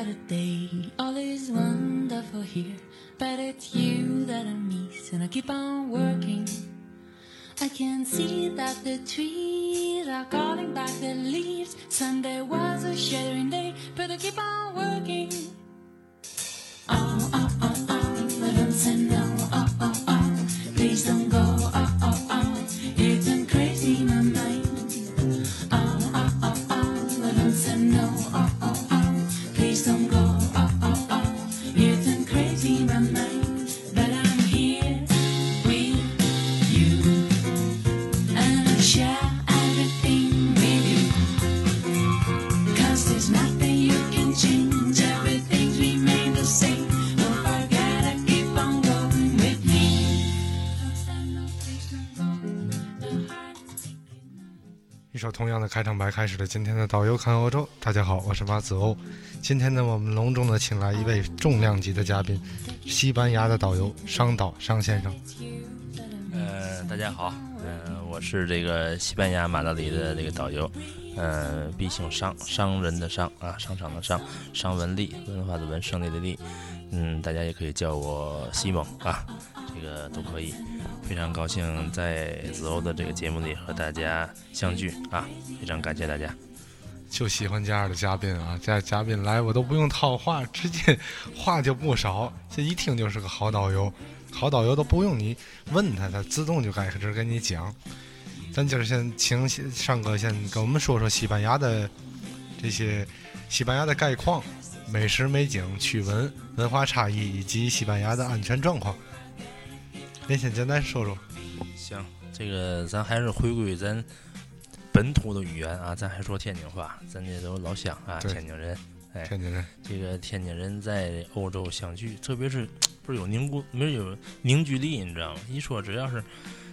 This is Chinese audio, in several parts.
what a day. All is wonderful here, but it's you that I miss, and I keep on working. I can see that the trees are calling back the leaves. Sunday was a shattering day, but I keep on working. 首同样的开场白开始了今天的导游看欧洲。大家好，我是马子欧。今天呢，我们隆重的请来一位重量级的嘉宾，西班牙的导游商导商先生。呃，大家好，嗯、我是这个西班牙马德里的这个导游，呃，毕姓商，商人的商啊，商场的商，商文丽，文化的文，胜利的利，嗯，大家也可以叫我西蒙啊，这个都可以。非常高兴在子欧的这个节目里和大家相聚啊，非常感谢大家。就喜欢这样的嘉宾啊，这嘉宾来我都不用套话，直接话就不少，这一听就是个好导游。好导游都不用你问他，他自动就开始跟你讲。咱今儿先请上哥先跟我们说说西班牙的这些西班牙的概况、美食美景、趣闻、文化差异以及西班牙的安全状况。您先简单说说。行，这个咱还是回归咱本土的语言啊，咱还说天津话，咱这都老乡啊，天津人。哎，天津人，这个天津人在欧洲相聚，特别是不是有凝固，没有凝聚力，你知道吗？一说只要是，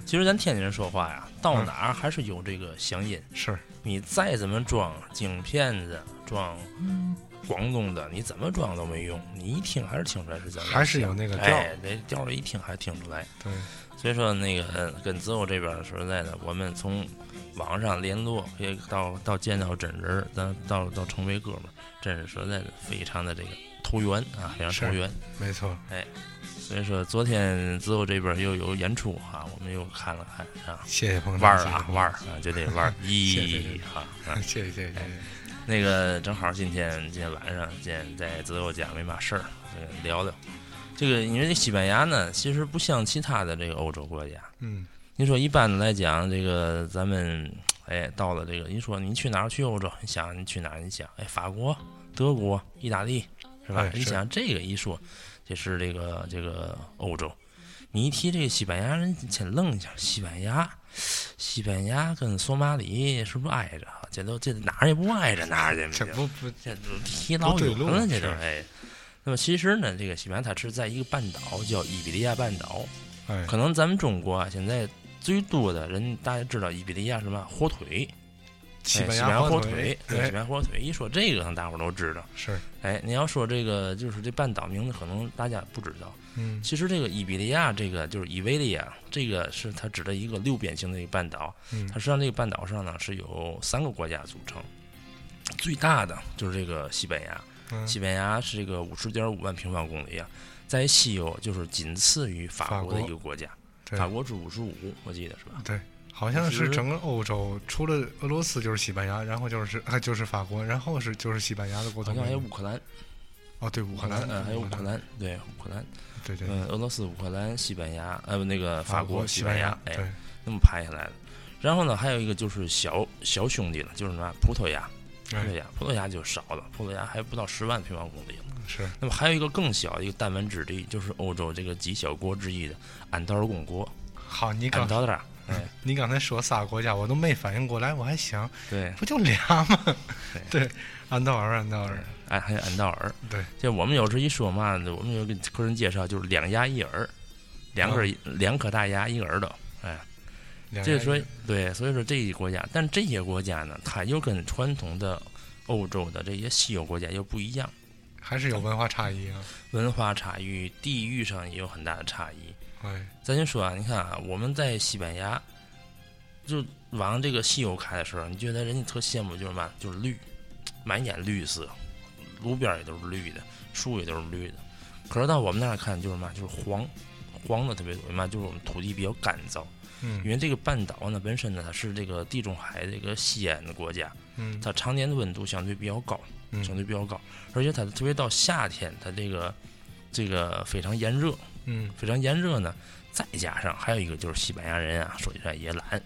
其实咱天津人说话呀，到哪儿还是有这个乡音。是你再怎么装京片子，装广东的，你怎么装都没用，你一听还是听出来是咱还是有那个调哎，这调儿一听还听出来。对，所以说那个呃跟子欧这边说实在的，我们从网上联络，也到到见到真人儿，咱到到成为哥们儿，真是说实在的非常的这个投缘啊，非常投缘。没错。哎所以说昨天子欧这边又有演出啊，我们又看了看啊，谢谢朋友玩儿啊玩儿啊，就得玩儿，咦哈啊。谢谢 谢谢。那个正好今天今天晚上今天在子欧家没嘛事儿，这个聊聊。这个因为这西班牙呢，其实不像其他的这个欧洲国家，嗯，你说一般的来讲，这个咱们哎到了这个，你说你去哪儿去欧洲？你想你去哪儿？你想哎法国、德国、意大利是吧？你想这个一说，这是这个这个欧洲。你一提这个西班牙人，先愣一下，西班牙，西班牙跟索马里是不是挨着啊？这都这哪儿也不挨着哪儿去，这不不这都提老远了，这都是哎。那么其实呢，这个西班牙它是在一个半岛叫伊比利亚半岛，哎，可能咱们中国啊，现在最多的人大家知道伊比利亚什么火腿，西班牙火腿，对，西哎班牙火腿。一说这个，可能大伙儿都知道。是，哎，你要说这个，就是这半岛名字，可能大家不知道。嗯其实这个伊比利亚，这个就是伊维利亚，这个是它指的一个六边形的一个半岛。嗯它实际上这个半岛上呢是有三个国家组成，最大的就是这个西班牙。嗯西班牙是这个五十点五万平方公里啊，在西欧就是仅次于法国的一个国家。对法国是五十五，我记得是吧？对，好像是是整个欧洲除了俄罗斯就是西班牙，然后就是还就是法国，然后是就是西班牙的国好像还有。乌克兰，哦，对，乌克兰，嗯，还有乌克，兰，对，乌克兰，对对，嗯，俄罗斯、乌克兰、西班牙，呃，不那个法国、西班牙，哎，那么排下来的。然后呢，还有一个就是小小兄弟了，就是什么葡萄牙，葡萄哎，牙，葡萄牙就少了，葡萄牙还不到十万平方公里了。是，那么还有一个更小一个弹丸之地，就是欧洲这个几小国之一的安道尔公国，好，你刚安道尔，哎，你刚才说仨国家，我都没反应过来，我还想对，不就俩吗？对 对，安道尔，安道尔，哎，还有安道尔。对，就我们有时候一说嘛，我们有给客人介绍，就是两牙一耳，两个、两颗大牙一个耳朵，哎，就是说对，所以说这些国家，但这些国家呢，它又跟传统的欧洲的这些西欧国家又不一样，还是有文化差异啊。文化差异、地域上也有很大的差异。哎，咱就说啊，你看啊，我们在西班牙，就往这个西欧开的时候，你觉得人家特羡慕就是嘛，就是绿，满眼绿色，路边也都是绿的，树也都是绿的。可是到我们那儿看，就是嘛，就是黄，黄的特别多。为嘛？就是我们土地比较干燥，嗯因为这个半岛呢本身呢它是这个地中海这个西岸的国家，嗯它常年的温度相对比较高，嗯相对比较高，而且它特别到夏天，它这个这个非常炎热，嗯非常炎热呢。再加上还有一个就是西班牙人啊，说起来也懒，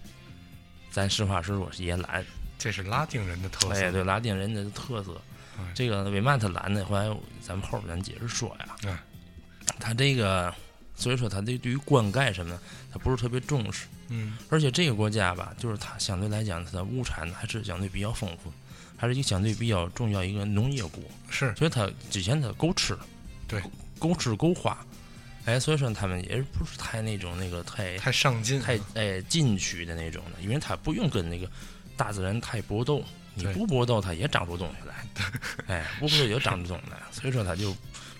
咱实话实说是也懒。这是拉丁人的特色。哎，对，拉丁人的特色哎。这个为嘛他懒呢？后来咱们后边咱解释说呀。哎他这个，所以说他这对于灌溉什么的，他不是特别重视。嗯而且这个国家吧，就是它相对来讲，它的物产呢还是相对比较丰富，还是一个相对比较重要一个农业国。是所以它之前它够吃，对，够吃够花。哎，所以说他们也不是太那种那个太太上进。太哎进取的那种的，因为他不用跟那个大自然太搏斗，你对不搏斗，它也长出东西来。哎，不搏斗也长出东西来，所以说它就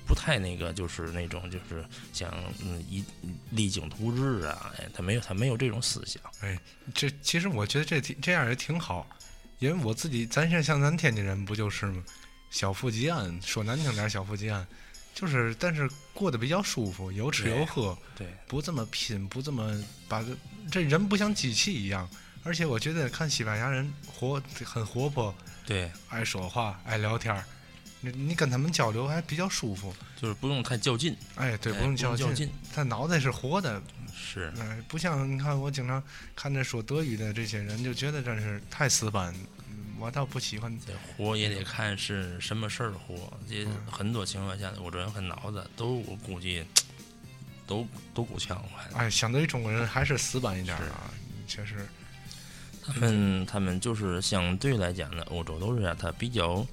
不太那个，就是那种就是想嗯一励精图治啊，哎，他没有他没有这种思想。哎这其实我觉得这挺这样也挺好，因为我自己，咱现在像咱天津人不就是吗？小富即安，说难听点，小富即安，就是但是过得比较舒服，有吃有喝，对，不这么拼，不这么把这这人不像机器一样。而且我觉得看西班牙人活很活泼，对，爱说话，爱聊天儿，你你跟他们交流还比较舒服。就是不用太较劲，哎，对，哎不用较较劲，他脑袋是活的，是哎，不像你看，我经常看着说德语的这些人，就觉得真是太死板。嗯我倒不喜欢。这活也得看是什么事儿活，这嗯很多情况下，我这人很脑子都我估计都都够呛快。哎，相对于中国人还是死板一点儿啊，确实。他们他们就是相对来讲呢，欧洲都是这样，它比较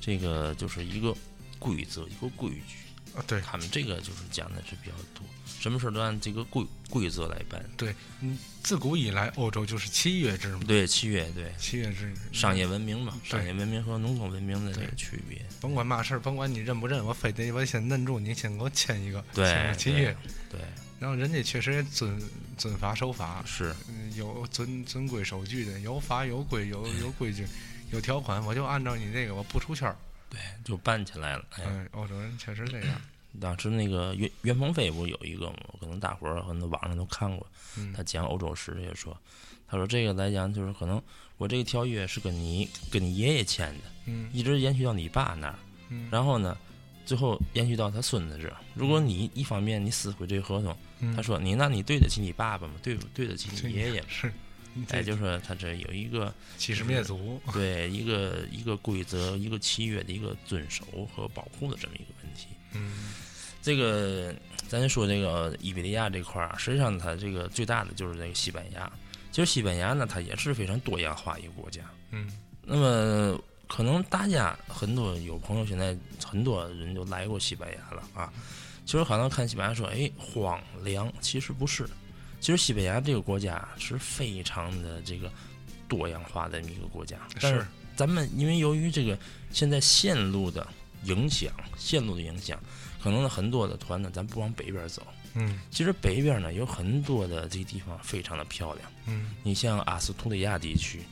这个就是一个规则一个规矩，啊，对。他们这个就是讲的是比较多，什么事儿都按这个规规则来办。对，嗯，自古以来欧洲就是契约制嘛，对，契约对。契约制。商业文明嘛，商业文明和农耕文明的这个区别。甭管嘛事儿，甭管你认不认，我非得我先摁住你，先给我签一个，签对个契约。对，然后人家确实也遵遵法守法，是嗯，有遵遵规守矩的，有法有规有有规矩，有条款，我就按照你这个，我不出圈儿。对，就办起来了。哎，嗯，欧洲人确实这样。当时那个袁袁鹏飞不有一个吗？可能大伙儿可能网上都看过，嗯他讲欧洲史也说，他说这个来讲就是可能我这个条约是跟你跟你爷爷签的，嗯一直延续到你爸那儿，嗯，然后呢，最后延续到他孙子这儿。如果你一方面你撕毁这个合同，嗯他说你那你对得起你爸爸吗？对不对得起你爷爷吗？是，你哎，这就说他这有一个欺师灭族。对一个一个规则、一个契约的一个遵守和保护的这么一个问题。嗯这个咱说这个伊比利亚这块儿啊，实际上它这个最大的就是这个西班牙。其实西班牙呢，它也是非常多样化一个国家。嗯那么可能大家很多有朋友现在很多人就来过西班牙了啊。其实好像看西班牙说，哎，荒凉，其实不是。其实西班牙这个国家是非常的这个多样化的一个国家，但是是咱们因为由于这个现在线路的影响，线路的影响，可能呢很多的团呢，咱不往北边走。嗯其实北边呢有很多的这个地方非常的漂亮。嗯你像阿斯图里亚地区，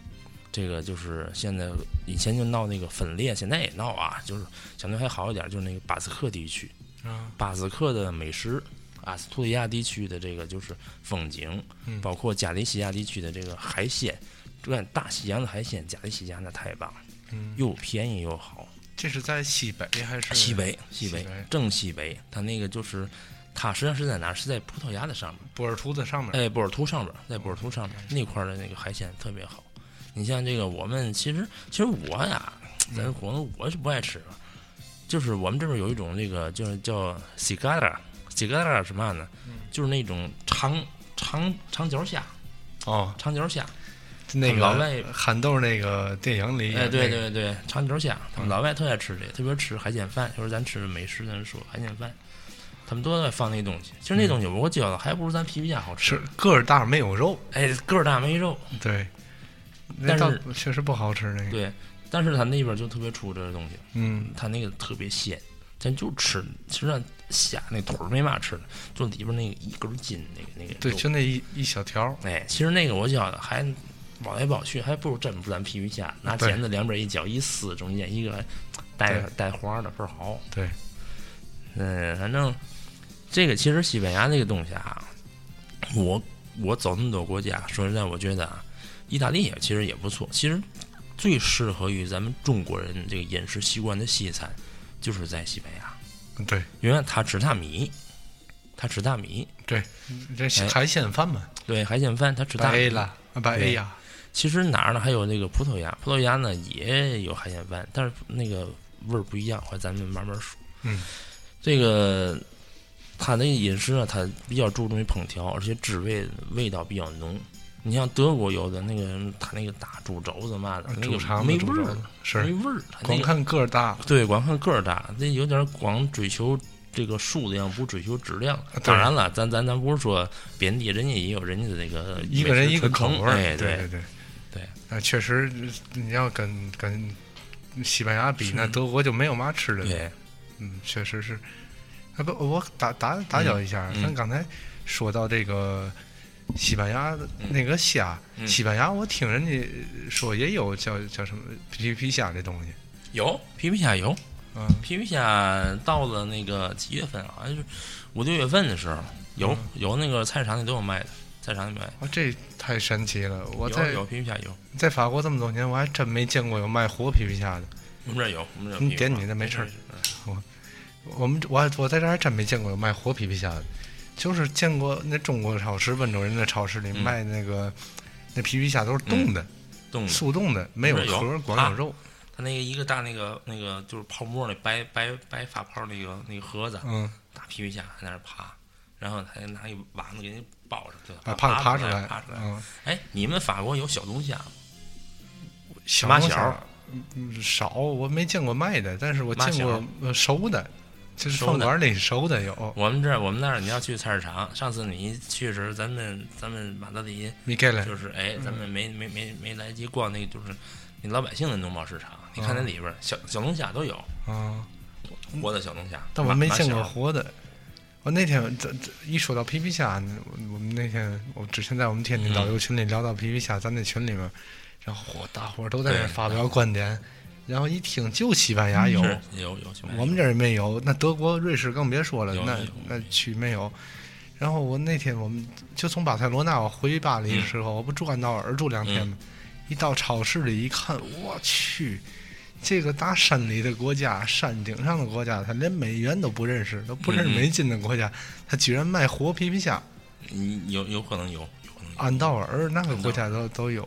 这个就是现在以前就闹那个分裂，现在也闹啊，就是相对还好一点，就是那个巴斯克地区，啊巴斯克的美食。阿斯图里亚地区的这个就是风景，嗯包括加利西亚地区的这个海鲜，这个大西洋的海鲜，加利西亚那太棒了，嗯，又便宜又好。这是在西北还是西北，西北正西北，它那个就是，它实际上是在哪儿？是在葡萄牙的上面，波尔图的上面？哎，波尔图上面，在波尔图上面那块的那个海鲜特别好。你像这个，我们其实其实我呀，咱可能我是不爱吃，就是我们这边有一种那个就是叫 cigara，cigara 是嘛呢？就是那种长长长脚虾，哦，长脚虾。那个老外憨豆那个电影里，哎，对，对对，长脚虾，他们老外特爱吃这个，特别吃海鲜饭。就是咱吃美食，咱说海鲜饭，他们都在放那东西。其实那东西我觉得还不如咱皮皮虾好吃。个儿大没有肉，哎，个儿大没肉，对，但是确实不好吃那个。对。但是他那边就特别出这个东西，嗯，他那个特别鲜，咱就吃，其实那虾那腿儿没嘛吃的，就里边那个一根筋那个那个对，就那一一小条儿，哎，其实那个我觉得还保来保去，还不如真不咱皮皮虾，拿对。钳子两边一绞一撕，中间一个带对。带花的倍儿好。对，嗯，反正这个其实西班牙这个东西啊，我我走那么多国家，说实在，我觉得啊，意大利也其实也不错。其实最适合于咱们中国人这个饮食习惯的西餐，就是在西班牙，对因为他吃大米，他吃大米，对，这哎海鲜饭嘛，对海鲜饭他吃大米。白啦，白对呀，其实哪儿呢？还有那个葡萄牙，葡萄牙呢也有海鲜饭，但是那个味儿不一样，或者咱们慢慢说。嗯，这个他那个饮食啊，他比较注重于烹调，而且滋味味道比较浓。你像德国有的那个，他那个大猪肘子嘛的，那个猪肠没味儿没味儿。光看个儿大，对，光看个儿大，那有点光追求这个数量，不追求质量。当然了，咱咱咱不是说贬低，人家也有人家的那个一个人一个美食传口味儿，哎，对对对对。那，确实，你要跟跟西班牙比，那德国就没有嘛吃的。对，嗯，确实是。啊不，我打打打搅一下，嗯咱刚才说到这个西班牙的那个虾，嗯西班牙我听人家说也有叫叫什么皮皮虾这东西。有皮皮虾有，嗯，皮皮虾到了那个几月份啊？好像是五六月份的时候，有、嗯有那个菜市场里都有卖的，菜市场里卖。哇，这太神奇了！我有在有皮皮虾有，在法国这么多年，我还真没见过有卖活皮皮虾的。我们这儿有，我们这你。点你的没事儿我我们我还我在这儿还真没见过有卖活皮皮虾的，就是见过那中国超市、温州人的超市里嗯。卖那个、那皮皮虾都是冻的、冻的，速冻的，没有壳，光啊有肉。它那个一个大那个那个就是泡沫那白白白发泡那个那个盒子，嗯，大皮皮虾还在那爬，然后他还拿一网子给你包着，对啊，爬爬出出来，爬出来。嗯，哎，你们法国有小龙虾吗？小龙虾马小。嗯少，我没见过卖的，但是我见过呃熟的，就是饭馆里熟的有。我们这儿我们那儿你要去菜市场，上次你去的时候，咱们咱们马德里就是哎，咱们没没没没来及逛那个就是那老百姓的农贸市场，你看那里边儿小小龙虾都有，啊，活的小龙虾，但我没见过活的。我那天这这一说到皮皮虾呢，我我们那天我之前在我们天津嗯导游群里聊到皮皮虾，咱那群里面，然后嚯，大伙儿都在那发表观点，然后一听就西班牙有，有有我们这儿没有，那德国、瑞士更别说了，那那区没有。然后我那天我们就从巴塞罗那我回巴黎的时候，我不住安道尔住两天吗？一到超市里一看，我去，这个大山里的国家，山顶上的国家，他连美元都不认识，都不认识美金的国家，他居然卖活皮皮虾。你有有可能有，有可能有。安道尔那个国家都都有，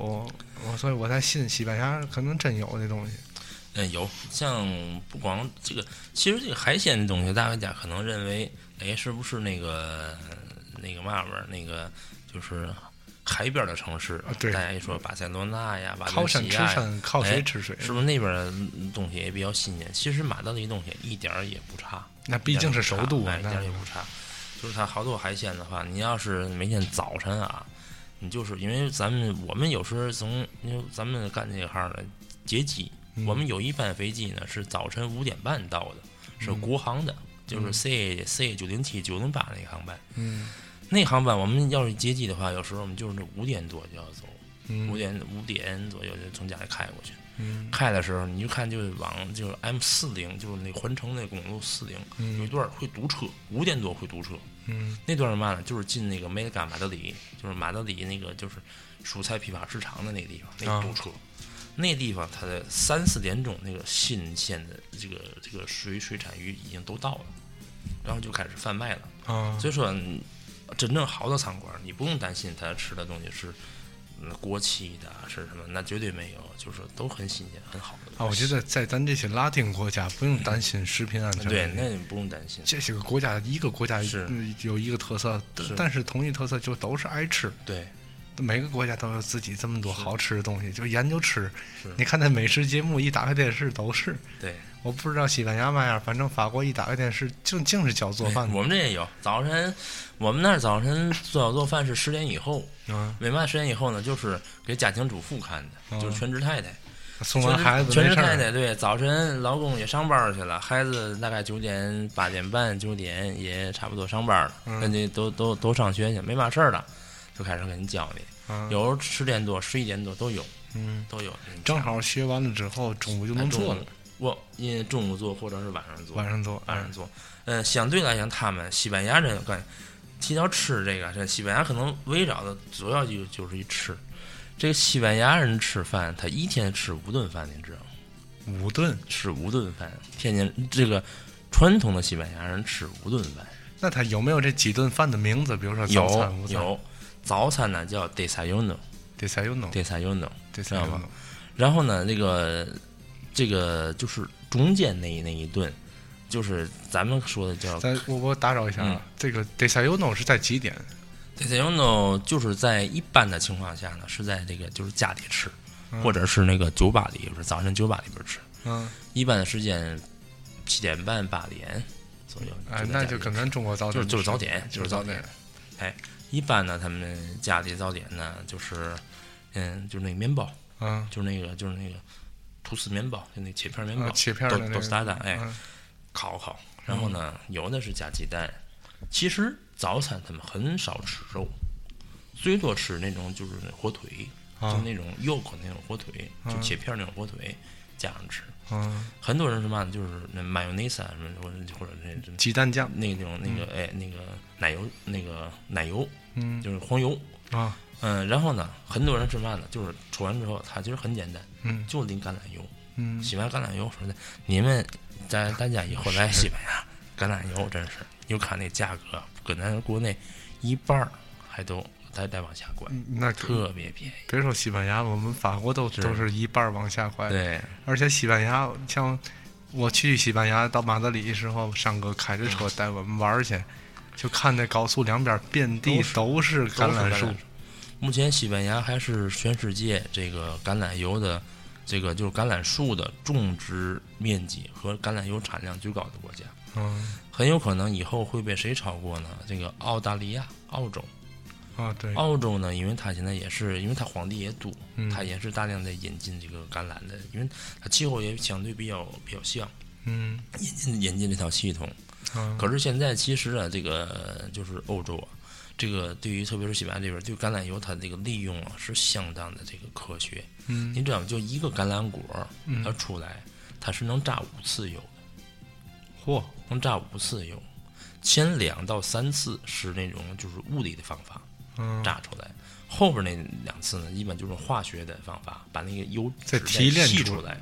我所以我才信西班牙可能真有那东西。嗯，有像不光这个，其实这个海鲜的东西，大家可能认为，哎，是不是那个那个嘛玩意儿，那个就是海边的城市？啊对大家一说巴塞罗那呀，巴靠山吃伦西呀，山，靠水哎吃水，是不是那边的东西也比较新鲜？其实马德里东西一点儿也不差，那毕竟是首都一点儿也不差。就是它好多海鲜的话，你要是每天早晨啊，你就是因为咱们我们有时候从因为咱们干这个行的接机，嗯我们有一班飞机呢是早晨五点半到的，是国航的，就是 C C 九零七九零八那个航班。嗯那航班我们要是接机的话，有时候我们就是五点多就要走，嗯五点五点左右就从家里开过去。嗯开的时候，你就看就是往就是 M 四零，就是那环城那公路四零，有一嗯段会堵车，五点多会堵车。嗯那段是嘛呢？就是进那个梅干马德里，就是马德里那个就是蔬菜批发市场的那个地方，那啊个堵车。那地方它的三四点钟，那个新鲜的这个这个水水产鱼已经都到了，然后就开始贩卖了。啊，所以说，嗯真正好的餐馆，你不用担心他吃的东西是嗯过期的是什么，那绝对没有，就是都很新鲜很好的。啊，我觉得在咱这些拉丁国家不用担心食品安全对。那你不用担心。这些个国家一个国家是嗯有一个特色，但是同一特色就都是爱吃。对，每个国家都有自己这么多好吃的东西，就研究吃。你看那美食节目，一打开电视都是。对，我不知道西班牙嘛样，反正法国一打开电视净净是教做饭的。我们这也有。早晨，我们那儿早晨做好做饭是十点以后。嗯，为嘛十点以后呢？就是给家庭主妇看的，就是全职太太。送完孩子全职。太太对，早晨老公也上班去了，孩子大概九点八点半九点也差不多上班了，嗯人家都都都上学去，没嘛事儿了，就开始给你教你。嗯有时候十点多、十一点多都有，嗯，都有。正好学完了之后，中午就能做了。我因为中午做或者是晚上做，晚上做，晚上做。呃，相对来讲，他们西班牙人干提到吃这个，这西班牙可能围绕的主要就就是一吃。这个西班牙人吃饭，他一天吃五顿饭，你知道吗？五顿吃五顿饭，天津这个传统的西班牙人吃五顿饭。那他有没有这几顿饭的名字？比如说早餐、午餐？有，早餐呢叫 desayuno，desayuno，desayuno，desayuno。然后呢，那个这个就是中间那一那一顿，就是咱们说的叫。在我我打扰一下啊，这个 desayuno 是在几点？desayuno 就是在一般的情况下呢，是在这个就是家里吃，或者是那个酒吧里，就是早晨酒吧里边吃。嗯。一般的时间七点半八点左右。哎，那就跟咱中国早点就是早点，就是早点。哎，一般呢，他们家里早点呢，就是嗯，就是那个面包。嗯，就是那个，就是那个吐司面包，就那切片面包，切片的都是大的，哎，嗯、烤烤。然后呢，有的是加鸡蛋。其实早餐他们很少吃肉，最多吃那种就是火腿，就那种肉口那种火腿，就切片那种火腿加上吃。嗯，很多人是嘛，就是那 mayonnaise 什么或者或者那鸡蛋酱，那种那个哎那个奶油那个奶油，嗯，就是黄油。啊。嗯，然后呢，很多人吃饭呢，就是吃完之后，他其实很简单，嗯，就淋橄榄油，嗯，洗完橄榄油说的，你们在大家以后来西班牙，橄榄油真是，你看那价格跟咱国内一半儿还都再再往下拐，那特别便宜。别说西班牙，我们法国都都是一半儿往下拐，对。而且西班牙，像我去西班牙到马德里的时候，上哥开着车带我们玩去，就看那高速两边遍地都是橄榄树。目前西班牙还是全世界这个橄榄油的，这个就是橄榄树的种植面积和橄榄油产量最高的国家。嗯，很有可能以后会被谁超过呢？这个澳大利亚、澳洲。啊，对。澳洲呢，因为它现在也是，因为它皇帝也多，它也是大量在引进这个橄榄的，因为它气候也相对比较比较像。嗯。引进引进这套系统。嗯。可是现在其实啊，这个就是欧洲啊。这个对于特别是西班牙这边，对橄榄油它这个利用啊是相当的这个科学。嗯，你知道吗？就一个橄榄果，它出来，它是能榨五次油的。嚯，能榨五次油，前两到三次是那种就是物理的方法榨出来，后边那两次呢，一般就是化学的方法把那个油再提炼出来，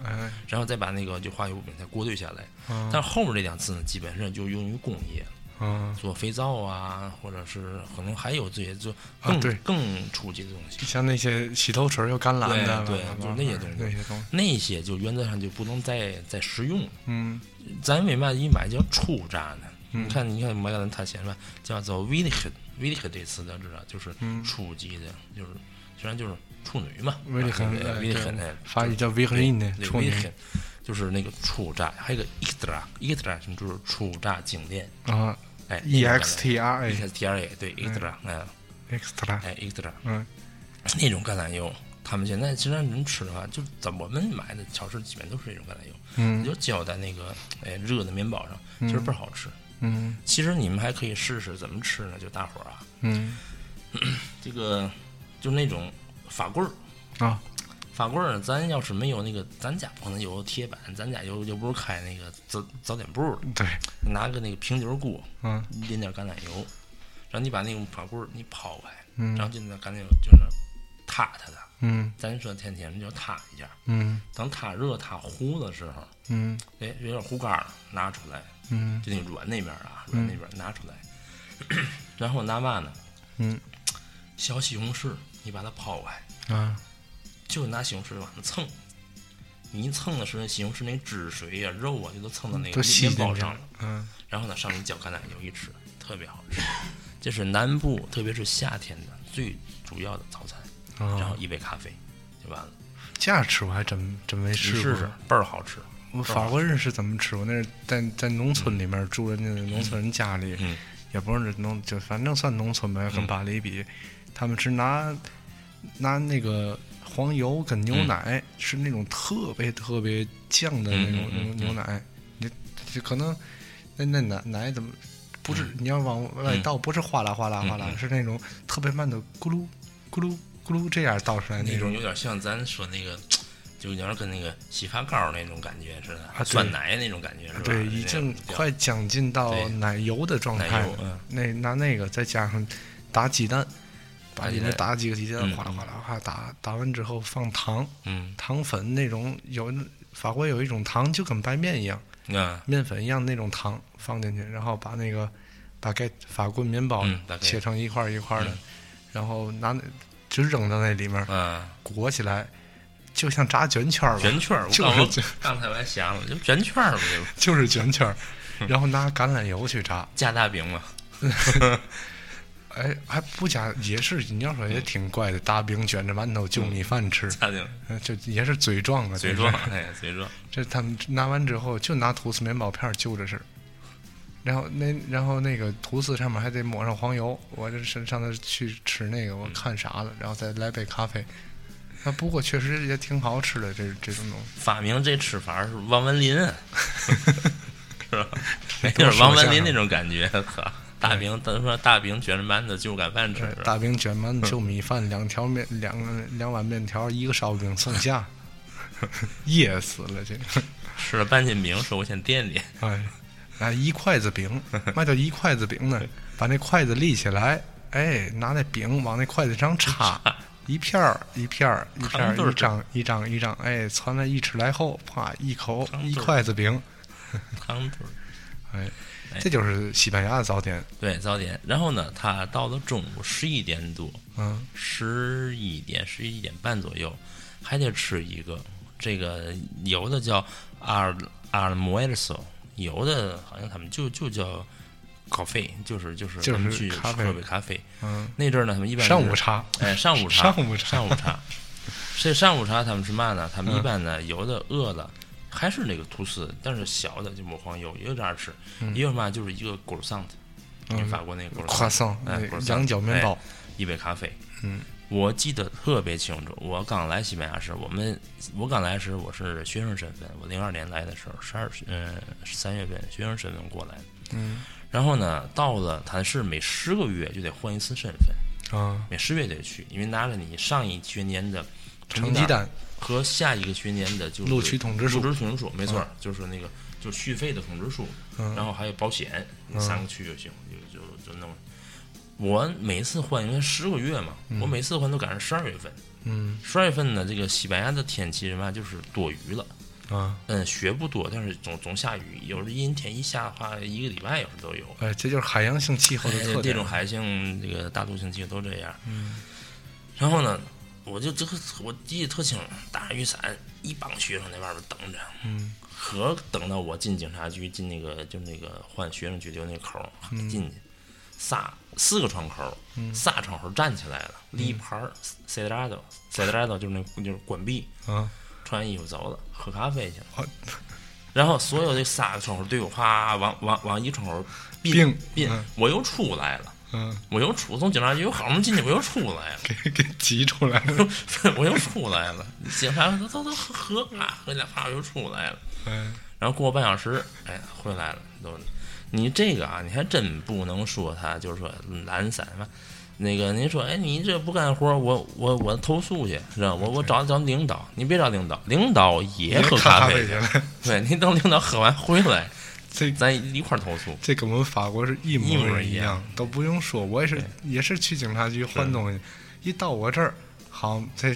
然后再把那个就化学物品再过滤下来。但后面这两次呢，基本上就用于工业。嗯，做肥皂啊，或者是可能还有这些做更更初级的东西，像那些洗头水又甘蓝的，对，就那些东西，那些东西，那些就原则上就不能再再食用。嗯，咱为嘛一买叫初榨呢？你看，你看麦橄榄它写着叫做 v i l i h v i l i h 这词的知道，就是初级的，就是虽然就是处女嘛 v i l i h v i l i h 法语叫 v i l i h 处女。就是那个初榨，还有个 extra，extra 什么就是初榨精炼啊。哎，e x t r a，e x t r a 对，extra，哎，extra，哎，extra，嗯，那种橄榄油，他们现在其实际上人吃的话，就在我们买的超市基本都是这种橄榄油，嗯，就浇在那个哎热的面包上，其实倍儿好吃，嗯，其实你们还可以试试怎么吃呢？就大伙儿啊，嗯，这个就那种法棍儿。啊。法棍儿，咱要是没有那个，咱家不可能有铁板，咱家又又不是开那个早早点铺的，对，拿个那个平底锅，嗯，淋点橄榄油，然后你把那个法棍儿你抛开，嗯，然后就那橄榄油就那塌它的，嗯，咱说天天就塌一下，嗯，等它热它糊的时候，嗯，哎，有点糊干了，拿出来，嗯，就那软那边啊，软那边拿出来，然后拿嘛呢？嗯，小西红柿，你把它抛开，啊。就拿西红柿往上蹭，你一蹭的时候，西红柿那汁水呀、肉啊，就都蹭到那个面包上了。嗯，然后呢，上面浇橄榄油一吃，特别好吃。这是南部，特别是夏天的最主要的早餐。然后一杯咖啡就完了。这样吃我还真真没试过，试试倍儿好吃。我法国人是怎么吃？我那是在在农村里面住人家农村人家里，也不是农，就反正算农村呗，跟巴黎比，他们是拿拿那个。黄油跟牛奶是那种特别特别酱的那种牛牛奶，你就可能那那奶奶怎么不是你要往外倒，不是哗啦哗啦哗啦，是那种特别慢的咕噜咕噜咕噜这样倒出来那种，有点像咱说那个就有点跟那个洗发膏那种感觉似的，啊酸奶那种感觉是吧？对，已经快将近到奶油的状态了。那拿那个再加上打鸡蛋，把里面打几个鸡蛋，嗯哗啦哗啦哗啦打，打完之后放糖，嗯。糖粉那种有法国有一种糖就跟白面一样，啊。面粉一样那种糖放进去，然后把那个把盖法国面包切成一块儿一块儿的，嗯。然后拿那就扔到那里面啊，裹起来，就像炸卷圈儿吧，卷圈儿，就是卷刚才我还想了，就卷圈儿嘛，就是卷圈儿，然后拿橄榄油去炸。加大饼嘛，哎，还不加，也是你要说也挺怪的，大饼卷着馒头就米饭吃，加饼呃这也是嘴壮啊，嘴壮，哎，嘴壮，这他们拿完之后就拿吐司面包片儿就着吃，然后那然后那个吐司上面还得抹上黄油，我这上上次去吃那个，我看傻了，然后再来杯咖啡。啊，不过确实也挺好吃的，这这种东西。发明这吃法是王文林，是吧？多就是王文林那种感觉，呵，大饼等于说大饼卷着馒头就干饭吃，，大饼卷馒头就 米饭，两条面，两两碗面条，一个烧饼送下，噎死了这个。吃了半斤饼，说我先垫垫，哎，哎，一筷子饼，嘛叫一筷子饼呢？把那筷子立起来，哎，拿那饼往那筷子上插，一片儿一片儿一片儿一张一张一张，哎，传来一尺来厚，啪一口一筷子饼，糖墩儿。哎哎，这就是西班牙的早点。对早点，然后呢，他到了中午十一点多，嗯，十一点十一点半左右，还得吃一个，这个有的叫阿尔阿尔莫尔索，有的好像他们就就叫咖啡，就是就是就是他们去喝杯咖啡。嗯，那阵儿呢，他们一般上午茶，哎，上午茶，上午茶上午茶。这上午茶他们是嘛呢？他们嗯一般呢，有的饿了，还是那个吐司，但是小的就抹黄油，也有这样吃。嗯也有嘛，就是一个 t 你嗯法国那个 n 桑，哎羊角面包，一杯咖啡。嗯，我记得特别清楚。我刚来西班牙时，我们我刚来时我是学生身份，我零二年来的时候，十二嗯三月份学生身份过来的。嗯然后呢，到了他是每十个月就得换一次身份，啊，每十个月得去，因为拿着你上一学年的成绩单、和下一个学年的就是录取通知书。录取通知书，没错，就是那个就续费的通知书，嗯。然后还有保险，嗯。三个去就行，就就就弄。我每次换，因为十个月嘛，我每次换都赶上十二月份。嗯。十二月份呢，这个西班牙的天气什么就是多雨了，啊，嗯，雪不多，但是总总下雨，有时阴天一下的话，一个礼拜有时都有。哎，这就是海洋性气候的特点。这种海性这个大陆性气候都这样。嗯然后呢，我就这个我记得特清，打着雨伞，一帮学生在外边等着，嗯可等到我进警察局，进那个就那个换学生拘留那口进去，仨四个窗口，仨窗口站起来了，立一牌儿 c e d r a d o c e d r a d o 就是那就是关闭，啊，穿衣服走了，喝咖啡去了好。然后所有这仨个窗口队伍哗往往往一窗口并并我又出来了。嗯，我又出从警察局我好门进去，我又出来了，给给挤出来了。我又出来了。警察说走走喝喝啊，喝俩啪我又出来了。嗯然后过半小时，哎，回来了。都，你这个啊，你还真不能说他就是说懒散嘛。那个您说，哎，你这不干活，我我我投诉去，是吧？我我找找领导，你别找领导，领导也喝咖啡去了。对你等领导喝完回来，这咱一块儿投诉。这跟我们法国是一一模模一样一样，都不用说。我也是也是去警察局换东西，一到我这儿，好，这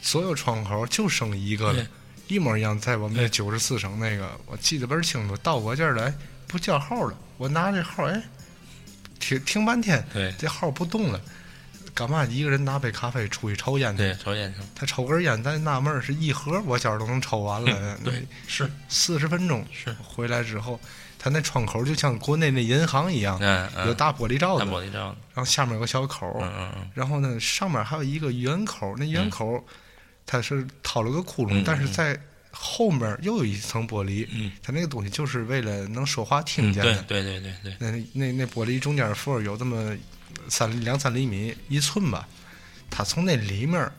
所有窗口就剩一个了，一模一样。在我们那九十四省那个，我记得倍儿清楚。到我这儿来不叫号了，我拿这号，哎，听听半天，对这号不动了。干嘛一个人拿杯咖啡出去抽烟去？对，抽烟去。他抽根烟，咱纳闷儿是一盒，我觉儿都能抽完了。对，是，四十分钟是回来之后，他那窗口就像国内那银行一样，嗯嗯，有大玻璃罩大子，玻璃罩子。然后下面有个小口，嗯嗯嗯。然后呢上面还有一个圆口，那圆口儿它是掏了个窟窿，嗯但是在后面又有一层玻璃，嗯它那个东西就是为了能说话听见的。对对对对，那那那玻璃中间缝有这么三两三厘米一寸吧，他从那里面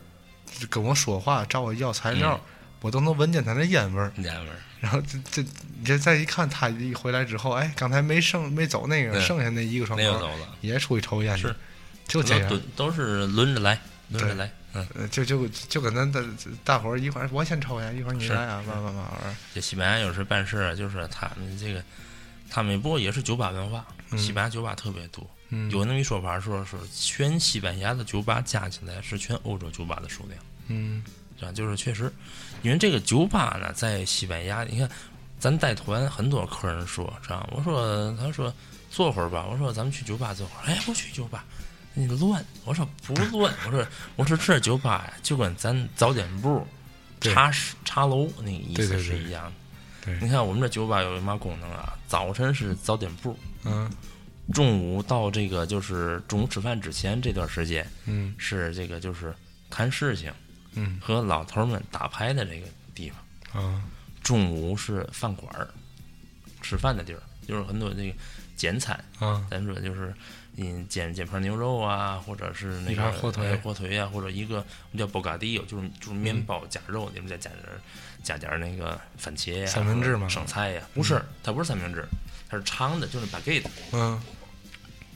跟我说话，找我要材料，嗯我都能闻见他那烟味儿。烟味儿。然后这这你这再一看，他一回来之后，哎，刚才没剩没走那个，剩下那一个窗口也出去抽烟去是，就这样都。都是轮着来，轮着来。就就就跟咱大大伙儿一块儿，我先抽烟，一会儿你是来啊，慢慢慢慢。这西班牙有时办事儿，就是他们这个，他们不过也是酒吧文化，嗯西班牙酒吧特别多。嗯，有那么一说法，说是全西班牙的酒吧加起来是全欧洲酒吧的数量。嗯是吧？就是确实，因为这个酒吧呢，在西班牙，你看，咱带团很多客人说，知道吗？我说，他说坐会儿吧，我说咱们去酒吧坐会儿，哎，不去酒吧，你乱，我说不乱，我说我说这酒吧呀，就跟咱早点部、茶室茶楼那个意思是一样的。对。你看我们这酒吧有嘛功能啊？早晨是早点部，嗯。中午到这个就是中午吃饭之前这段时间嗯。是这个就是谈事情嗯。和老头们打牌的这个地方。啊。中午是饭馆儿，吃饭的地儿，就是很多那个简餐，啊。咱说就是嗯煎煎盘牛肉啊，或者是那个火腿哎火腿啊，或者一个我们叫 bocadillo，就是就是面包加肉，里面再加点儿加点儿那个番茄呀、三明治吗生菜呀，不是，它不是三明治，它是长的，就是 baguette。嗯。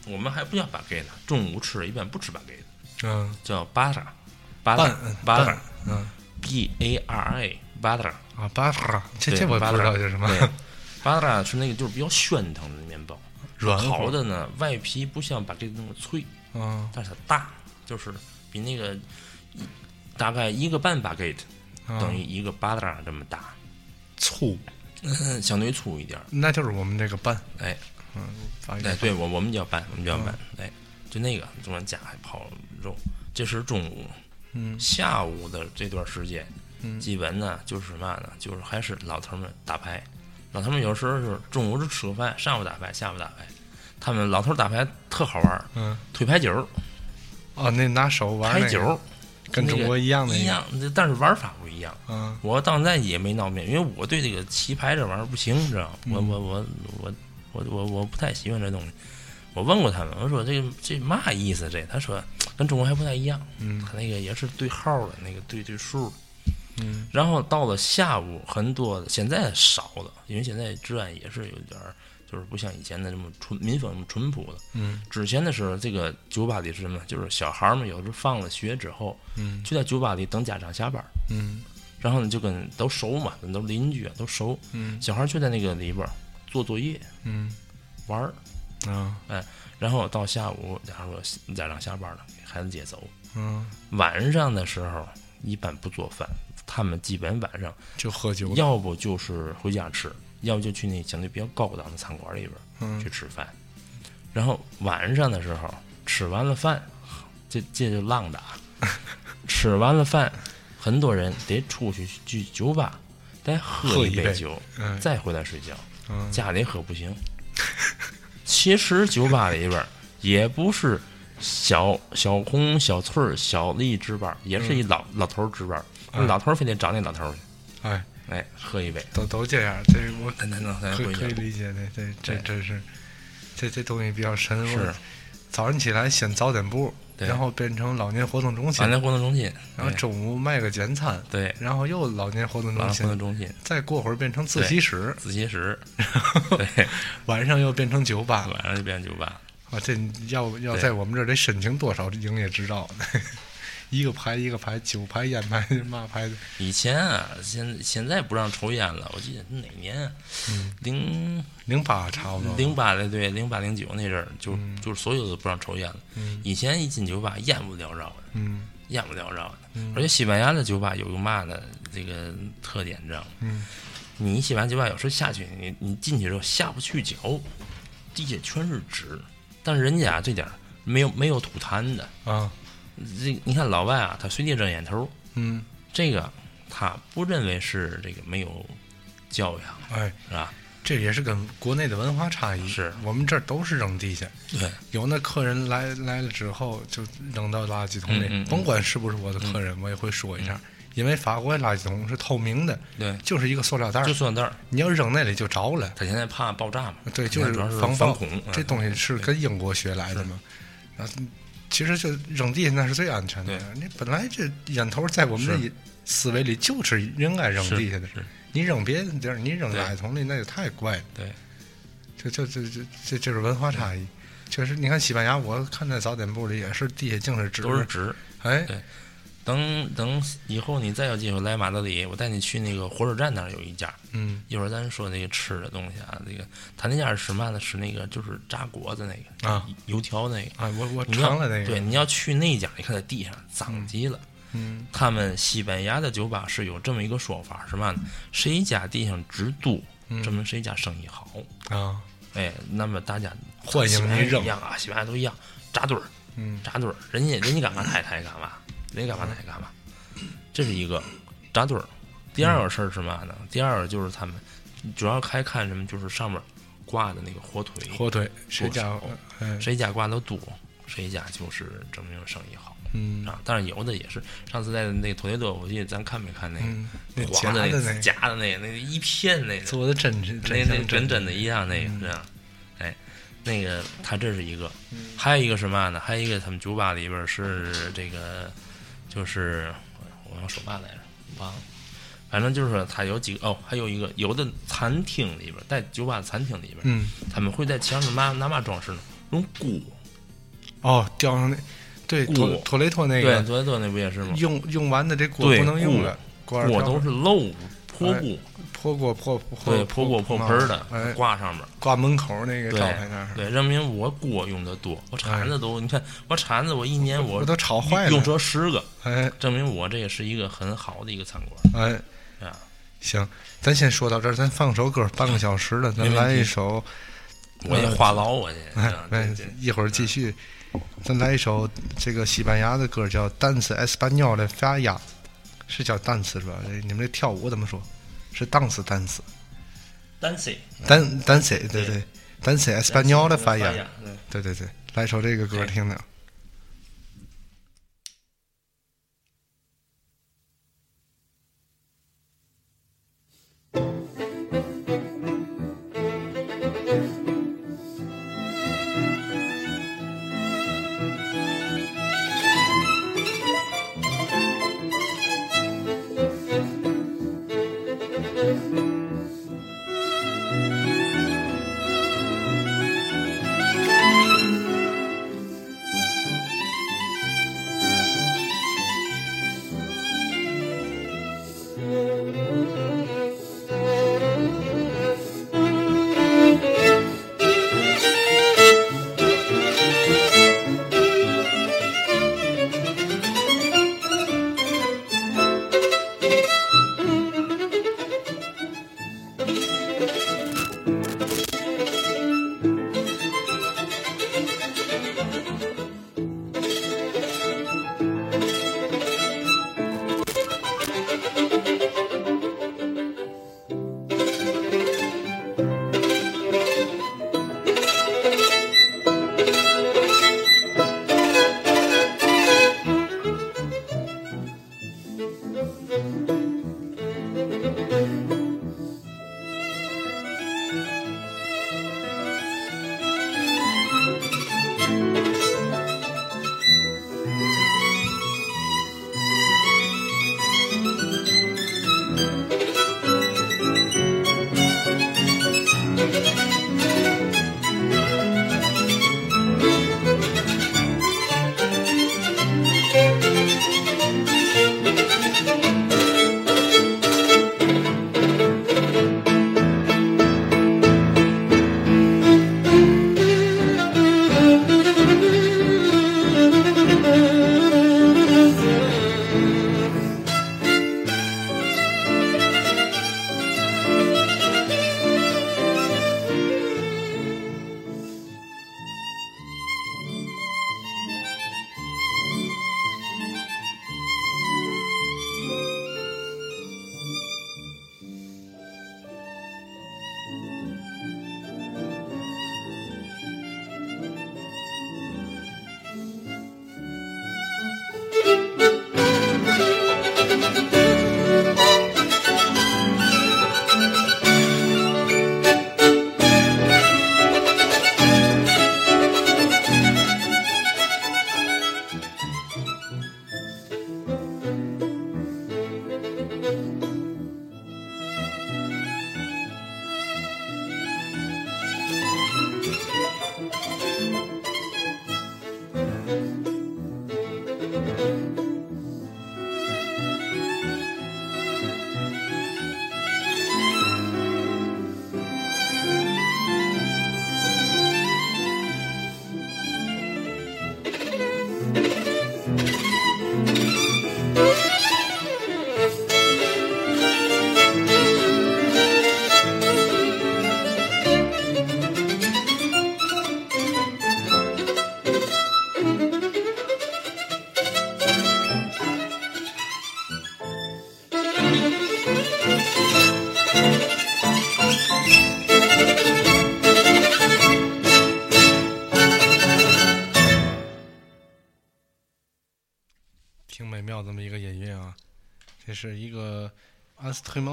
我们还不叫 baguette，中午吃一般不吃 baguette，嗯。叫 butter。巴拌拉嗯巴拉拌嗯。B A R A 巴拉，啊巴拉，这对这我不知道巴是什么，对，巴拉是那个就是比较喧腾的软烤的呢外皮不像把这个那么脆，啊但是它大，就是比那个一大概一个半 baguette 啊等于一个巴掌这么大，粗，嗯，相对粗一点儿。那就是我们这个拌，哎，嗯，哎，对我我们叫拌，我们叫拌，哎，就那个中间加还泡肉，这是中午。嗯下午的这段时间，嗯基本呢就是嘛呢，就是还是老头们打牌。老头们有时候是中午是吃个饭，上午打牌，下午打牌。他们老头儿打牌特好玩儿，嗯推牌九儿、哦，那拿手玩那个，牌九，跟中国一样的一样，但是玩法不一样。嗯我到现在也没闹明白，因为我对这个棋牌这玩意儿不行，你知道吗？我嗯我我我我我我不太喜欢这东西。我问过他们，我说这这嘛意思？这他说跟中国还不太一样，嗯他那个也是对号的，那个对对数的。嗯。然后到了下午，很多的现在少了，因为现在治安也是有点儿，就是不像以前的那么淳民风那么淳朴了。嗯。之前的时候，这个酒吧里是什么？就是小孩儿们有时候放了学之后，嗯。就在酒吧里等家长下班儿，嗯。然后呢就跟都熟嘛，都邻居啊都熟，嗯。小孩儿就在那个里边儿做作业嗯。玩儿，啊。然后到下午，假如说家长下班了，给孩子接走。嗯，晚上的时候一般不做饭，他们基本晚上就喝酒，要不就是回家吃，要不就去那相对比较高档的餐馆里边嗯去吃饭。然后晚上的时候吃完了饭，这这就浪打。吃完了饭，很多人得出去去酒吧，再喝喝一杯酒，嗯再回来睡觉。嗯家里喝不行。其实酒吧里边也不是小小红、小翠儿、小丽值班，也是一老、老头值班老头儿非得找那老头儿去，哎，哎，喝一杯，都都这样，这我才能才能可。可以理解的，这这对真是，这这东西比较深。是早上起来先早点部，然后变成老年活动中心老，年活动中心，然后中午卖个简餐，对，然后又老年活动中老年活动心，中心、再过会儿变成自习室，自习室，对，晚上又变成酒吧。晚上就变酒吧。啊，这要要在我们这儿得申请多少营业执照呢？一个牌一个牌，酒牌、烟牌、嘛牌的，以前啊，现现在不让抽烟了，我记得是哪年啊？嗯零零八差不多。零八的对，零八零九那阵儿，就嗯就是所有的不让抽烟了。嗯以前一进酒吧烟雾缭绕的，嗯烟雾缭绕的。嗯而且西班牙的酒吧有个嘛呢？这个特点，你知道吗？嗯你西班牙酒吧有时候下去，你你进去之后下不去脚，地下全是纸，但是人家这点儿没有没有吐痰的。啊这你看老外啊，他随地扔烟头，嗯，这个他不认为是这个没有教养，哎，是吧？这也是跟国内的文化差异。是我们这儿都是扔地下，对，有那客人来来了之后就扔到垃圾桶里，嗯嗯嗯甭管是不是我的客人，我也会说一下，因为法国的垃圾桶是透明的，对，就是一个塑料袋儿就，塑料袋儿，你要扔那里就着了。他现在怕爆炸嘛？对，就是防爆防恐。这嗯东西是跟英国学来的嘛。然后其实就扔地下那是最安全的对。你本来这烟头在我们是的思维里就是应该扔地下的，是，你扔别的地儿，你扔垃圾桶里那就太怪了。对，这这这这这就是文化差异。确实，你看西班牙，我看在早点部里也是地下净是纸，都是纸。哎，对等等以后你再有机会来马德里，我带你去那个火车站那儿有一家。嗯一会儿咱说那个吃的东西啊，那个他那家是什么呢？是那个就是炸果子那个啊，油条那个。啊，我我尝了那个，对，你要去那家，你看在地上脏极了。嗯他们西班牙的酒吧是有这么一个说法，是嘛呢？谁家地上直多，嗯证明谁家生意好。啊，哎，那么大家欢迎一样啊，西班牙都一样，扎堆儿，嗯扎堆儿，人家人家干嘛他也他也干嘛，人家干嘛他也干嘛，这是一个扎堆儿。第二个事儿是嘛呢？第二个就是他们主要还看什么，就是上面挂的那个火腿，火腿谁家谁家挂的多，谁家就是证明生意好嗯啊。但是有的也是，上次在那个托雷多，我记得咱看没看那个嗯，那黄的那夹的那夹的那个那一片那个，做的真真那那像跟真的一样，那嗯个是吧？哎，那个他这是一个，嗯还有一个是嘛呢？还有一个他们酒吧里边是这个，就是我要说嘛来着，忘了。反正就是说，他有几个哦，还有一个有的餐厅里边，在酒吧餐厅里边，嗯他们会在墙上拿拿嘛装饰呢？用锅，哦，吊上那对托托雷托那对，托雷托那不也是吗？用用完的这锅不能用了，锅锅都是漏锅，破锅破破对，破锅破盆儿的哎，挂上面。挂门口那个招牌那儿，对，证明我锅用的多，我铲子都，你看我铲子，我一年我我都炒坏了用了，这十个，哎。证明我这也是一个很好的一个餐馆。哎啊，行，咱先说到这儿，咱放首歌，半个小时了，咱来一首，我也话痨我去，哎一会儿继续，咱来一首这个西班牙的歌，叫《Dance Español de Falla》，是叫 dance 是吧？你们这跳舞怎么说？是 dance dance dance，dan dance，对对，dance Español de 发 Falla，对对对对，来一首这个歌听听听。Dance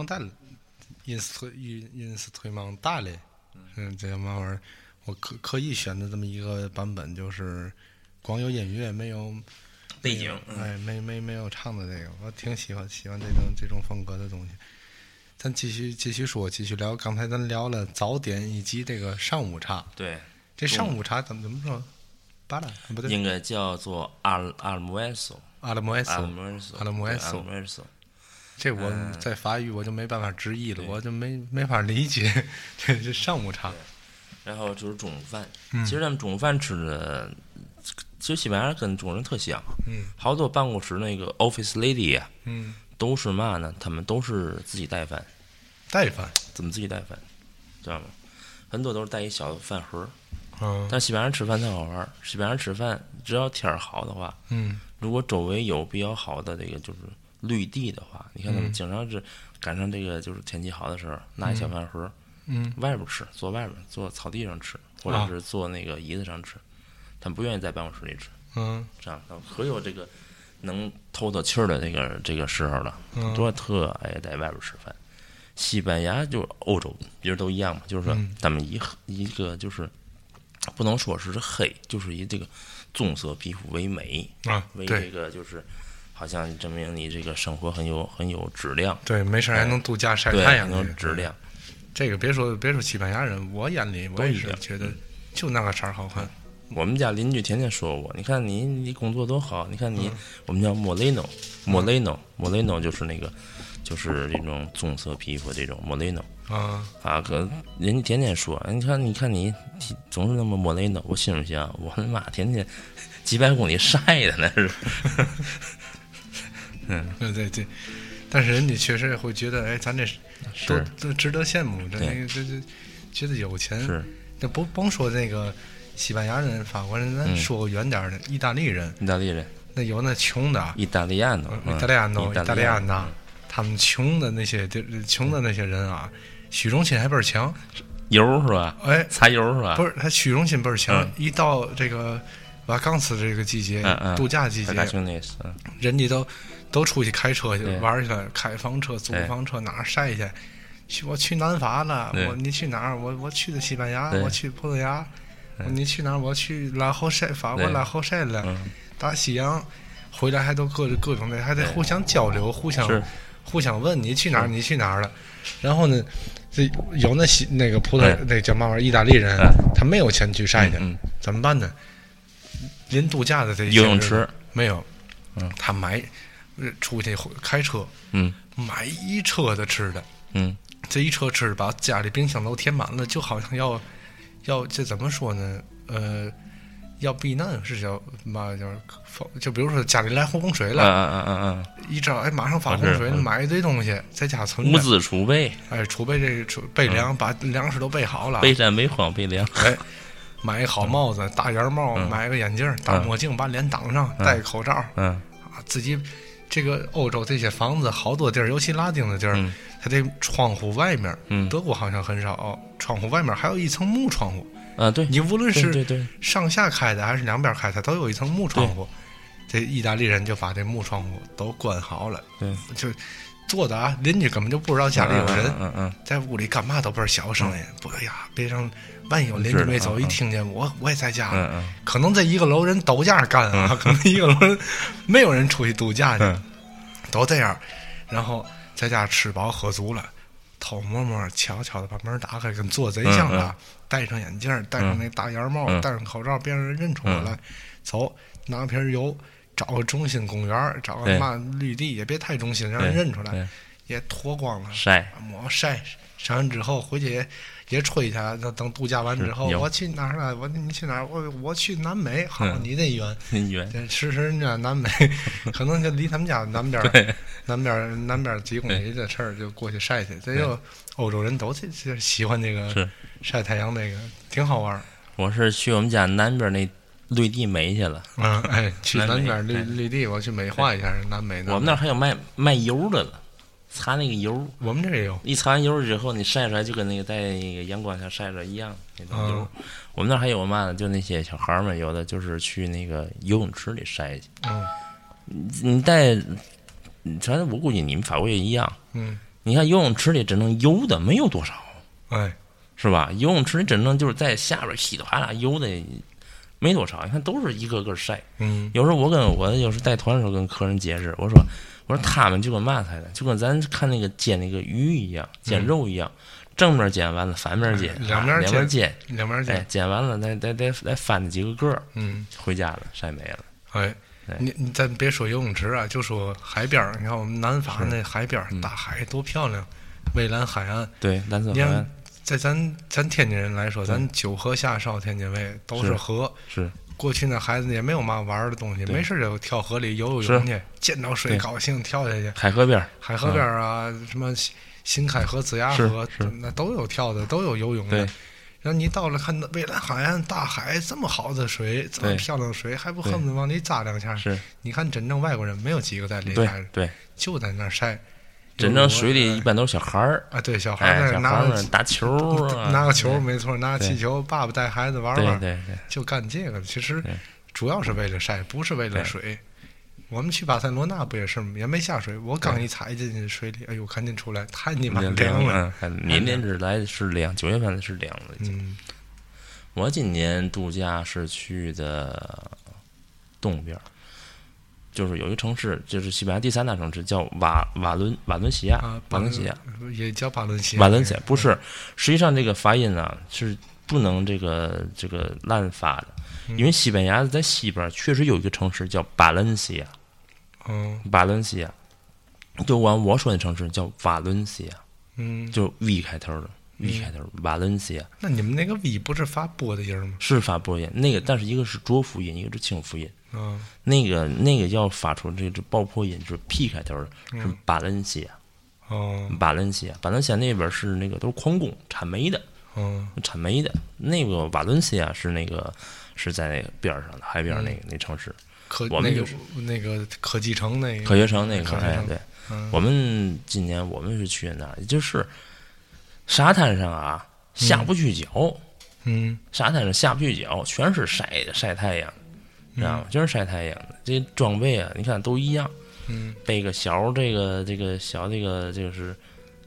instrumental instru instrumental，嗯，这个嘛玩意儿，我刻刻意选的这么一个版本，就是光有音乐没有背景，哎，没没没有唱的这个，我挺喜欢喜欢这种这种风格的东西。咱继续继续说，继续聊。刚才咱聊了早点以及这个上午茶，对，这上午茶怎么怎么说？巴拉不对，应该叫做阿阿尔莫埃索，阿拉莫埃阿尔索，阿拉莫埃索阿索尔莫埃索。这我嗯在法语我就没办法直译了，对我就没没法理解这是上午茶。然后就是中午饭，嗯其实咱们中午饭吃的，其实西班牙人跟中国人特像，嗯好多办公室那个 office lady 呀、嗯，都是嘛呢？他们都是自己带饭，带饭，怎么自己带饭，知道吗？很多都是带一小饭盒，嗯但西班牙人吃饭特好玩儿。西班牙人吃饭，只要天儿好的话，嗯如果周围有比较好的这个就是绿地的话，你看他们嗯经常是赶上这个就是天气好的时候，拿一小饭盒，嗯。外边吃，坐外边，坐草地上吃，或者啊是坐那个椅子上吃。他们不愿意在办公室里吃，嗯。这样可有这个能透透气儿的这个这个时候了，嗯，多特爱在外边吃饭。西班牙就是欧洲，别人都一样嘛，就是说嗯。他们一一个就是不能说是黑，就是以这个棕色皮肤为美，啊，为这个就是好像证明你这个生活很有很有质量，对，没事儿还能度假晒太阳这个质量。这个别说别说西班牙人，我眼里我也是觉得就那个色儿好看。我们家邻居天天说我，你看你你工作多好，你看你、嗯。我们叫莫雷诺，莫雷诺，莫雷诺就是那个就是这种棕色皮肤这种莫雷诺。啊，啊，可人家天天说，你看你看你总是那么莫雷诺，我心里想，我的妈，天天几百公里晒的那是，对对对，但是人家确实会觉得，哎，咱这是都都值得羡慕，这那个这这觉得有钱。是那不甭说那个西班牙人、法国人，咱嗯说个远点儿的，意大利人，意大利人，那有那穷的，意大利安的，意大利安的意大利安呐，他们穷的那些穷的那些人啊，虚荣心还倍儿强。油是吧？哎，擦油是吧？不是，他虚荣心倍儿强嗯，一到这个瓦岗斯这个季节嗯，嗯度假季节，人家都都出去开车去玩去了，开房车、租房车哪儿晒去？去我去南法了，我你去哪儿？我我去的西班牙，我去葡萄牙，你去哪儿？我去拉后晒，法国对拉后晒了，嗯，大西洋，回来还都各各种的，还得互相交流，互相互相问你去哪儿？你去哪儿了？然后呢，这有那西那个葡萄哎那叫嘛玩意儿？意大利人哎，他没有钱去晒去，嗯，怎么办呢？临度假的这些游泳池，没有，嗯他买呃出去开车嗯。买一车的吃的，嗯。这一车吃的把家里冰箱都填满了，就好像要要这怎么说呢？呃，要避难是叫嘛叫就比如说家里来洪水了，嗯嗯嗯嗯嗯，一招哎马上发洪水买一堆东西在家存着，物资储备，哎储备这储备粮，把粮食都备好了，备战备荒备粮，哎。买一好帽子、大檐帽，嗯。买个眼镜、大墨镜，把脸挡上，戴个口罩，嗯。啊，自己这个欧洲这些房子好多地儿，尤其拉丁的地儿，嗯。它这窗户外面，嗯。德国好像很少，窗户外面还有一层木窗户。啊，对，你无论是上下开的还是两边开的，都有一层木窗户。这意大利人就把这木窗户都关好了，对，就做的啊，邻居根本就不知道家里有人，嗯嗯在屋里干嘛都倍儿小声音，不哎呀，别让万一有邻居没走，一听见我我也在家呢。嗯嗯。可能这一个楼人都这样干啊，可能一个楼人没有人出去度假去，嗯都这样，然后在家吃饱喝足了，偷摸摸悄悄的把门打开，跟做贼像嗯。的，戴上眼镜，戴上那大檐帽，嗯。戴上口罩，别让人认出我来。走，拿瓶油，找个中心公园，找个对。嘛绿地，也别太中心，让人认出来，也脱光了，晒，抹晒，晒完之后回去也也吹去，等等度假完之后，我去哪儿了？我你去哪儿？我我去南美。好，嗯你那远，远，这吃吃人家南美，可能就离他们家南边儿，南边儿南边儿几公里的事儿，就过去晒去。这就欧洲人都这这喜欢这个晒太阳，那个挺好玩儿。我是去我们家南边那绿地美去了，嗯，哎，去南边儿绿哎绿地，我去美化一下南美。我们那儿还有卖卖油的了，擦那个油，我们这也有，一擦完油之后，你晒出来就跟那个在那个阳光下晒出来一样那种油。嗯我们那儿还有嘛呢？就那些小孩儿们，有的就是去那个游泳池里晒去。嗯你带反正我估计你们法国也一样。嗯，你看游泳池里只能游的没有多少，哎，是吧？游泳池里真正就是在下边稀里哗啦游的没多少，你看都是一个个晒。嗯有时候我跟我有时带团的时候跟客人解释，我说我说他们就跟嘛似的，就跟咱看那个煎那个鱼一样，煎肉一样，正面煎完了，反面煎，嗯两面啊两面煎，哎两边见，，煎完了再再再再翻几个个儿，嗯，回家了，晒没了。哎。你你咱别说游泳池啊，就说海边儿。你看我们南法那海边儿，嗯大海多漂亮，蔚蓝海岸。对，蓝色海岸，在咱咱天津人来说，咱九河下梢天津卫都是是河。是过去那孩子也没有嘛玩儿的东西，没事就跳河里游游泳去，见到水高兴跳下去。海河边儿，海河边儿啊，什么新新开河、子牙河，那都有跳的，都有游泳的。然后你到了看那蔚蓝海岸、大海这么好的水，这么漂亮的水，还不对。恨不得往里扎两下？是。你看真正外国人没有几个在里边，对，就在那儿晒。真正水里一般都是小孩儿，啊，对，小孩哎，儿小孩儿们打球儿啊，拿个球，没错，拿个气球，爸爸带孩子玩玩，对对对，就干这个。其实主要是为了晒，不是为了水。我们去巴塞罗那不也是吗？也没下水，我刚一踩进去水里，哎呦，赶紧出来，太你妈凉凉了。您那是来是凉，九月份是凉的。嗯我今年度假是去的东边儿，就是有一个城市，就是西班牙第三大城市，叫瓦瓦伦瓦伦西亚啊，，瓦伦西亚，也叫巴伦西亚。瓦伦西亚不是，实际上这个发音呢是不能这个这个滥发的，因为西班牙在西边确实有一个城市叫巴伦西亚，嗯巴伦西亚，就按我说的城市叫瓦伦西亚，嗯，就 V 开头的 V 开头，瓦伦西亚那你们那个 V 不是发波的音儿吗？是发波音，那个但是一个是浊辅音，一个是清辅音。嗯。那个那个要发出这个爆破音，就是 P 开头的，是嗯巴伦西亚，哦。巴伦西亚，巴伦西亚那边是那个都是矿工产煤的，嗯产煤的。那个瓦伦西亚是那个是在那个边儿上的海边那个、那城市，科。我们就是那个科技城那个科学城那个，哎对。嗯。我们今年我们是去那儿，也就是沙滩上啊下不去脚，嗯。沙滩上下不去脚，全是晒的晒太阳，知道吗？就是晒太阳的。这装备啊，你看都一样，嗯背个小这个这个小这个这个是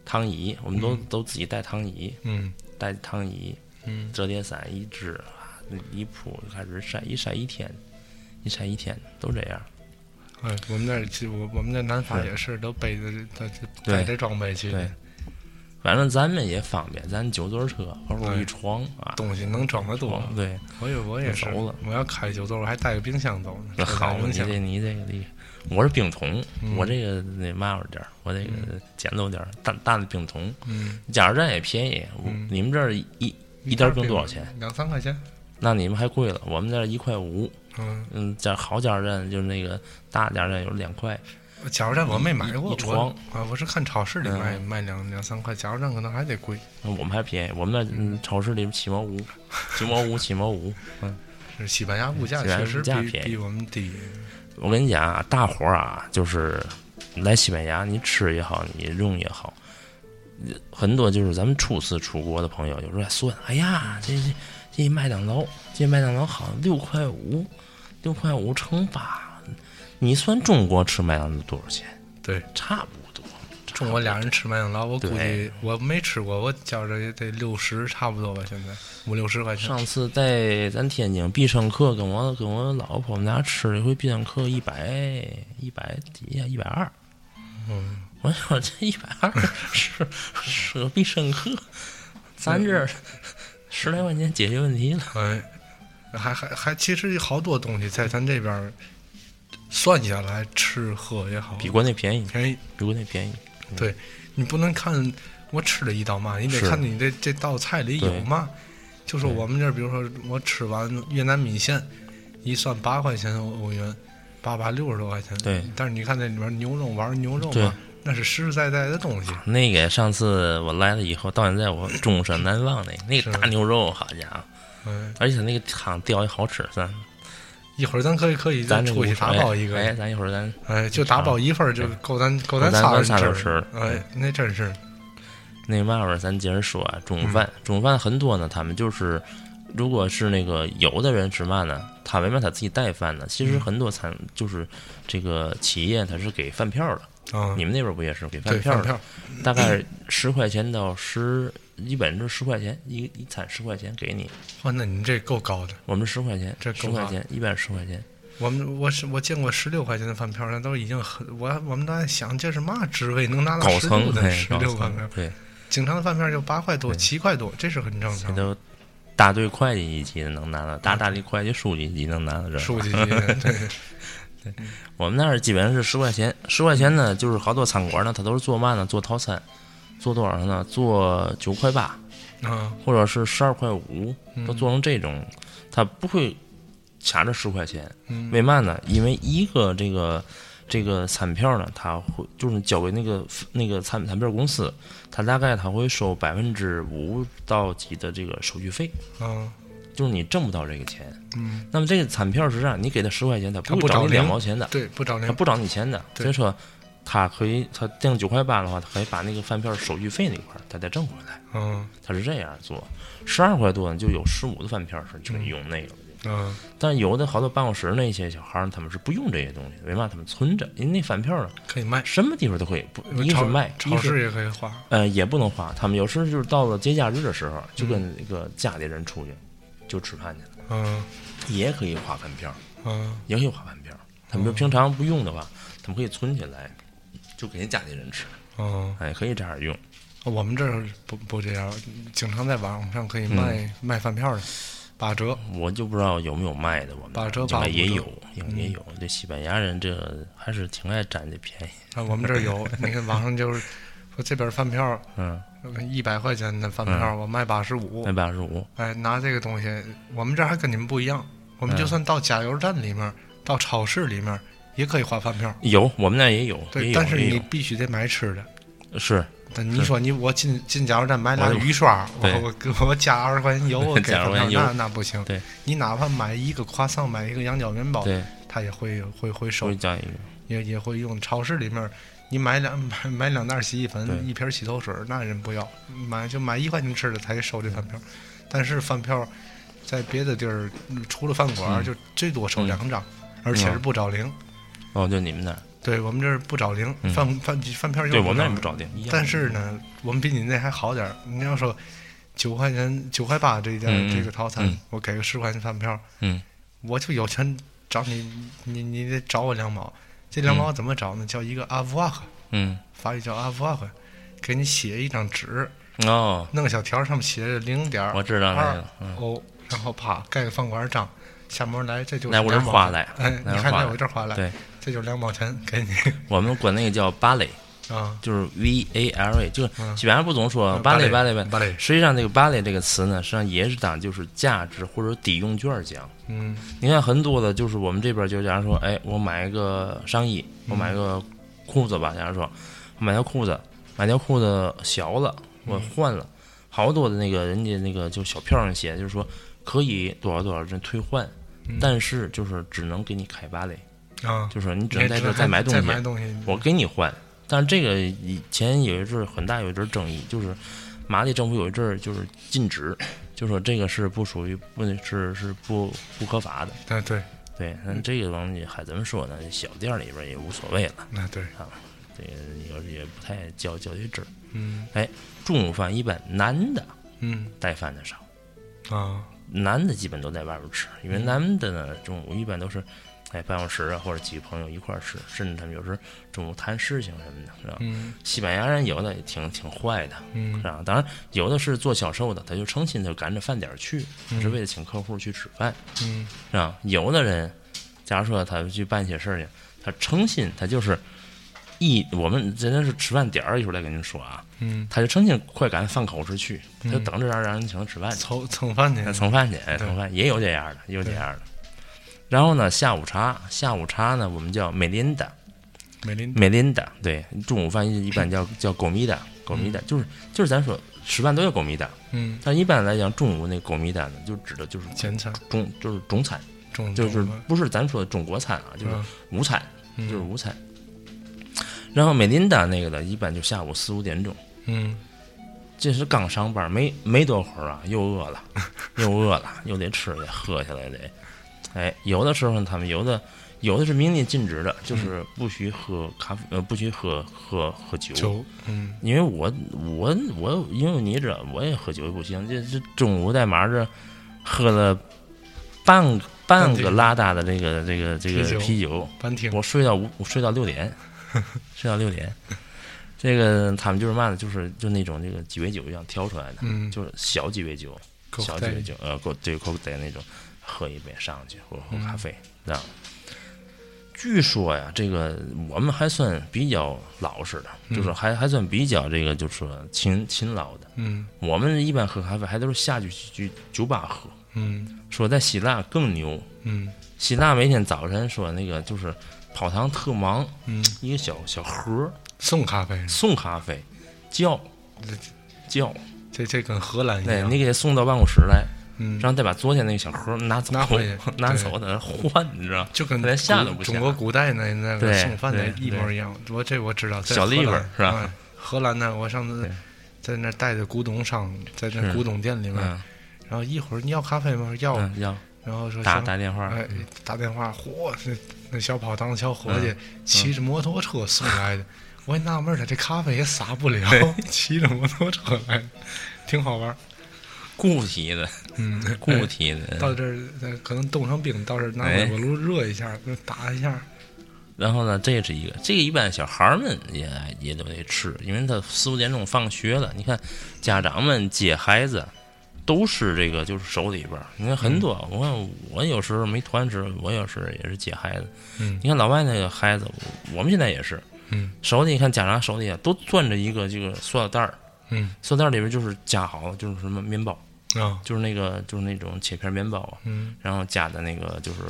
躺椅，我们都、都自己带躺椅，嗯带躺椅，嗯折叠伞一支啊，一铺就开始晒，一晒一天，一晒一天都这样。哎，我们那儿其实我我们那南法也是都背着带对带着装备去反正咱们也方便，咱九座车后边一床啊，东西能装得多。对，我也我也是就走了，我要开九座，我还带个冰箱走呢。那好，你这你这个厉害。我是冰桶，嗯我这个那嘛玩点儿，我这个简陋点儿，大大的冰桶。嗯，加油站也便宜，嗯你们这儿一一袋冰多少钱？？两三块钱。那你们还贵了，我们这儿一块五。嗯，嗯，加好加油站就是那个大加油站有两块，加油站我没买过，一床我啊，我是看超市里卖嗯卖两两三块，加油站可能还得贵。我们还便宜，我们那嗯超市里七毛五，九毛五，七毛五。嗯，是西班牙物价确实比价便宜比我们低。我跟你讲啊，大伙儿啊，就是来西班牙，你吃也好，你用也好，很多就是咱们初次出国的朋友，有时候还算，哎呀，这这这麦当劳，这麦当劳好像六块五，六块五乘八，你算中国吃麦当劳多少钱？对，差不多。中国俩人吃麦当劳，我估计我没吃过，我觉着也得六十差不多吧，现在五六十块钱。上次在咱天津必胜客跟我跟我老婆我们俩吃了一回必胜客，一百一百几呀，一百二。嗯，我说这一百二 是是个必胜客，咱这儿十来块钱解决问题了。哎，还还还，其实好多东西在咱这边儿算下来，吃喝也好，比国内便宜，便宜。比国内便宜。对你不能看我吃了一道嘛，你得看你这这道菜里有嘛。就是我们这儿，比如说我吃完越南米线，一算八块钱欧欧元，八八六十多块钱。对，但是你看那里面牛肉丸、牛肉嘛，那是实实在在的东西。那个上次我来了以后，到现在我终身难忘那那是个大牛肉，好家伙！嗯，而且那个汤调也好吃，咱一会儿咱可以可以咱出去打包一个，哎，咱一会儿咱哎，就打包一份儿就够咱够咱咱仨人仨人吃吃。哎，那真是，那嘛玩意儿，咱接着说啊，中嗯饭，中饭很多呢，他们就是，如果是那个有的人吃嘛呢，他为嘛他自己带饭呢？其实嗯很多餐就是这个企业他是给饭票的，啊，你们那边不也是给饭票的？饭票，大概十块钱到十，一般是十块钱一一餐十块钱给你。哇，那你们这够高的。我们十块钱，这十块钱，一般十块钱。我们我是我见过十六块钱的饭票，那都已经很我我们都在想这是嘛职位能拿到高十六的十六块钱？对，经常的饭票就八块多、七块多，这是很正常。这都大队会计一级的能拿到，大大队会计书记一级能拿到这。书记级 对，对，我们那儿基本上是十块钱，十块钱呢，就是好多餐馆呢，它都是做嘛呢？做套餐，做多少呢？做九块八，啊，或者是十二块五，都做成这种，他不会卡着十块钱。嗯为嘛呢？因为一个这个这个餐票呢，他会就是交给那个那个餐餐票公司，他大概他会收百分之五到几的这个手续费，啊，就是你挣不到这个钱。嗯，那么这个餐票是这样，你给他十块钱，他他不会找你两毛钱的，对，不找零，他不找你钱的。所以说，他可以他订九块八的话，他可以把那个饭票手续费那块儿他再挣回来。嗯他是这样做，十二块多呢，就有十五的饭票是可以用那个。嗯但有的好多办公室那些小孩儿，他们是不用这些东西的，为嘛？他们存着，因为那饭票呢，可以卖，什么地方都可以，不一是卖，超市也可以花，呃也不能花。他们有时候就是到了节假日的时候，就跟那个家里人出去就吃饭去了，嗯也可以花饭票。嗯也可以花饭票。他们平常不用的话，他们可以存起来，就给家里人吃。嗯，哎，可以这样用。我们这儿不不这样，经常在网上可以卖卖饭票的，八折，我就不知道有没有卖的，我们八折应八折也有，也有。这西班牙人这还是挺爱占这便宜。啊，我们这儿有，你看网上就是说这边饭票 嗯，一百块钱的饭票，我卖八十五卖，八十五。哎，拿这个东西，我们这儿还跟你们不一样，我们就嗯算到加油站里面，到超市里面也可以花饭票，有，我们那也有，对，但是你必须得买吃的。是但你说你我进进加油站买俩我鱼刷，我我给我加二十块钱油，我给加20块饭票，钱油那那不行。对，你哪怕买一个夸桑，买一个羊角面包，对，他也会会会收会，加一个。也也会用。超市里面，你买两买买两袋洗衣粉，一瓶洗头水，那人不要，买就买一块钱吃的他也收这饭票。但是饭票在别的地儿，嗯除了饭馆，嗯就最多收两张，而且是不找零。哦，就你们那儿，对我们这儿不找零，嗯饭饭饭票就对我们那儿零不找零，一样。但是呢，我们比你那还好点儿。你要说九块钱、九块八这一件、嗯嗯这个套餐，嗯我给个十块钱饭票，嗯，我就有钱找你，你你得找我两毛。这两毛怎么找呢？叫一个阿布瓦克，嗯，法语叫阿布瓦克，给你写一张纸，哦，弄个小条，上面写着零点我知道那二个，嗯，欧，然后啪盖个饭馆章，下面来这就来我这儿花来哎，你看来来我这儿花来对，这就是两毛钱给你 我们管那个叫芭蕾，啊。就是 V A L A，就是嗯西班牙不总说嗯芭蕾芭蕾芭蕾芭蕾，实际上这个芭蕾这个词呢，实际上也是当就是价值或者抵用券讲。嗯你看很多的，就是我们这边就假如说，哎，我买一个上衣，我买个裤子吧，假如说我买条裤子，买条裤子小了，我换了，好多的那个人家那个就小票上写，就是说可以多少多少人退换，嗯。但是就是只能给你开芭蕾，啊，就是你只能在这儿再买东西，再买东西，我给你换。但是这个以前有一阵儿很大有一阵儿争议，就是马里政府有一阵儿就是禁止，就说这个是不属于不是是不不合法的。对对，对，那这个东西还怎么说呢？小店里边儿也无所谓了，那对。啊，这个也也不太较较这真儿。嗯。中午饭一般男的嗯。带饭的少，啊，男的基本都在外边吃，因为男的呢中午一般都是。哎，办公室啊，或者几个朋友一块儿吃，甚至他们有时候中午谈事情什么的，是吧？嗯西班牙人有的也挺挺坏的，嗯是吧？当然，有的是做销售的，他就诚心的赶着饭点儿去，是为了请客户去吃饭，嗯是吧？有的人，假如说他去办些事儿去，他诚心，他就是一我们真的是吃饭点儿，一会儿再跟您说啊，嗯，他就成心快赶饭口时去，他就嗯。等着让让人请他吃饭去，蹭蹭饭去，蹭饭去，哎，蹭饭也有这样的，也有这样的。然后呢，下午茶，下午茶呢，我们叫美琳达，美林美琳达，对，中午饭一一般叫叫狗米达，狗米达就是就是咱说吃饭都叫狗米达，嗯，但一般来讲，中午那狗米达呢，就指的就是中就是中餐，中就是不是咱说的中国餐啊，就是嗯午餐，嗯。就是午餐。然后美琳达那个呢，一般就下午四五点钟，嗯这是刚上班没没多会儿啊，又饿了，又饿了，又得吃得喝下来得。哎，有的时候他们有的有的是明令禁止的，就是不许喝咖啡，呃，不许喝喝喝酒。酒，嗯因为我我我，因为你知道，我也喝酒也不行。这这中午在马这喝了半个半个拉大的这个这个这个啤酒我睡到五，我睡到六点，睡到六点。这个他们就是嘛呢，就是就那种这个鸡尾酒一样调出来的，嗯。就是小鸡尾酒，小鸡尾酒，呃，够对口袋那种，喝一杯上去，或者喝咖啡，这样。据说呀，这个我们还算比较老实的，就是还还算比较这个，就是说勤勤劳的。嗯。我们一般喝咖啡还都是下去去酒吧喝。嗯。说在希腊更牛，嗯。希腊每天早晨说那个就是跑堂特忙，嗯，一个小小盒儿送咖啡，送咖啡，叫叫，这这跟荷兰一对样，你给他送到办公室来，嗯，然后再把昨天那个小盒拿走，拿回去 拿走在那换，你知道？就跟连下不下。中国古代那那个送饭的一模一样。我这我知道，小荷兰。立本是吧？哎荷兰呢，我上次在那带着古董商，在那古董店里面，嗯。然后一会儿你要咖啡吗？要，嗯，要。然后说打打电话，哎，打电话，嚯，那那小跑堂小伙计嗯骑着摩托车送来的，我也纳闷儿，他这咖啡也撒不了，骑着摩托车来，挺好玩儿。固体的，嗯，固体的。到这儿呃可能冻成冰，到这儿拿哎微波炉热一下，就打一下。然后呢，这是一个，这个一般小孩儿们也也都得吃，因为他四五点钟放学了。你看，家长们接孩子都是这个，就是手里边儿。你看很多，我看我有时候没团吃，我有时也是接孩子。嗯你看老外那个孩子，我们现在也是，嗯。手里你看家长手里啊都攥着一个这个塑料袋儿，嗯。塑料袋里边就是夹好，就是什么面包，啊。就是那个就是那种切片面包。啊，嗯。然后加的那个就是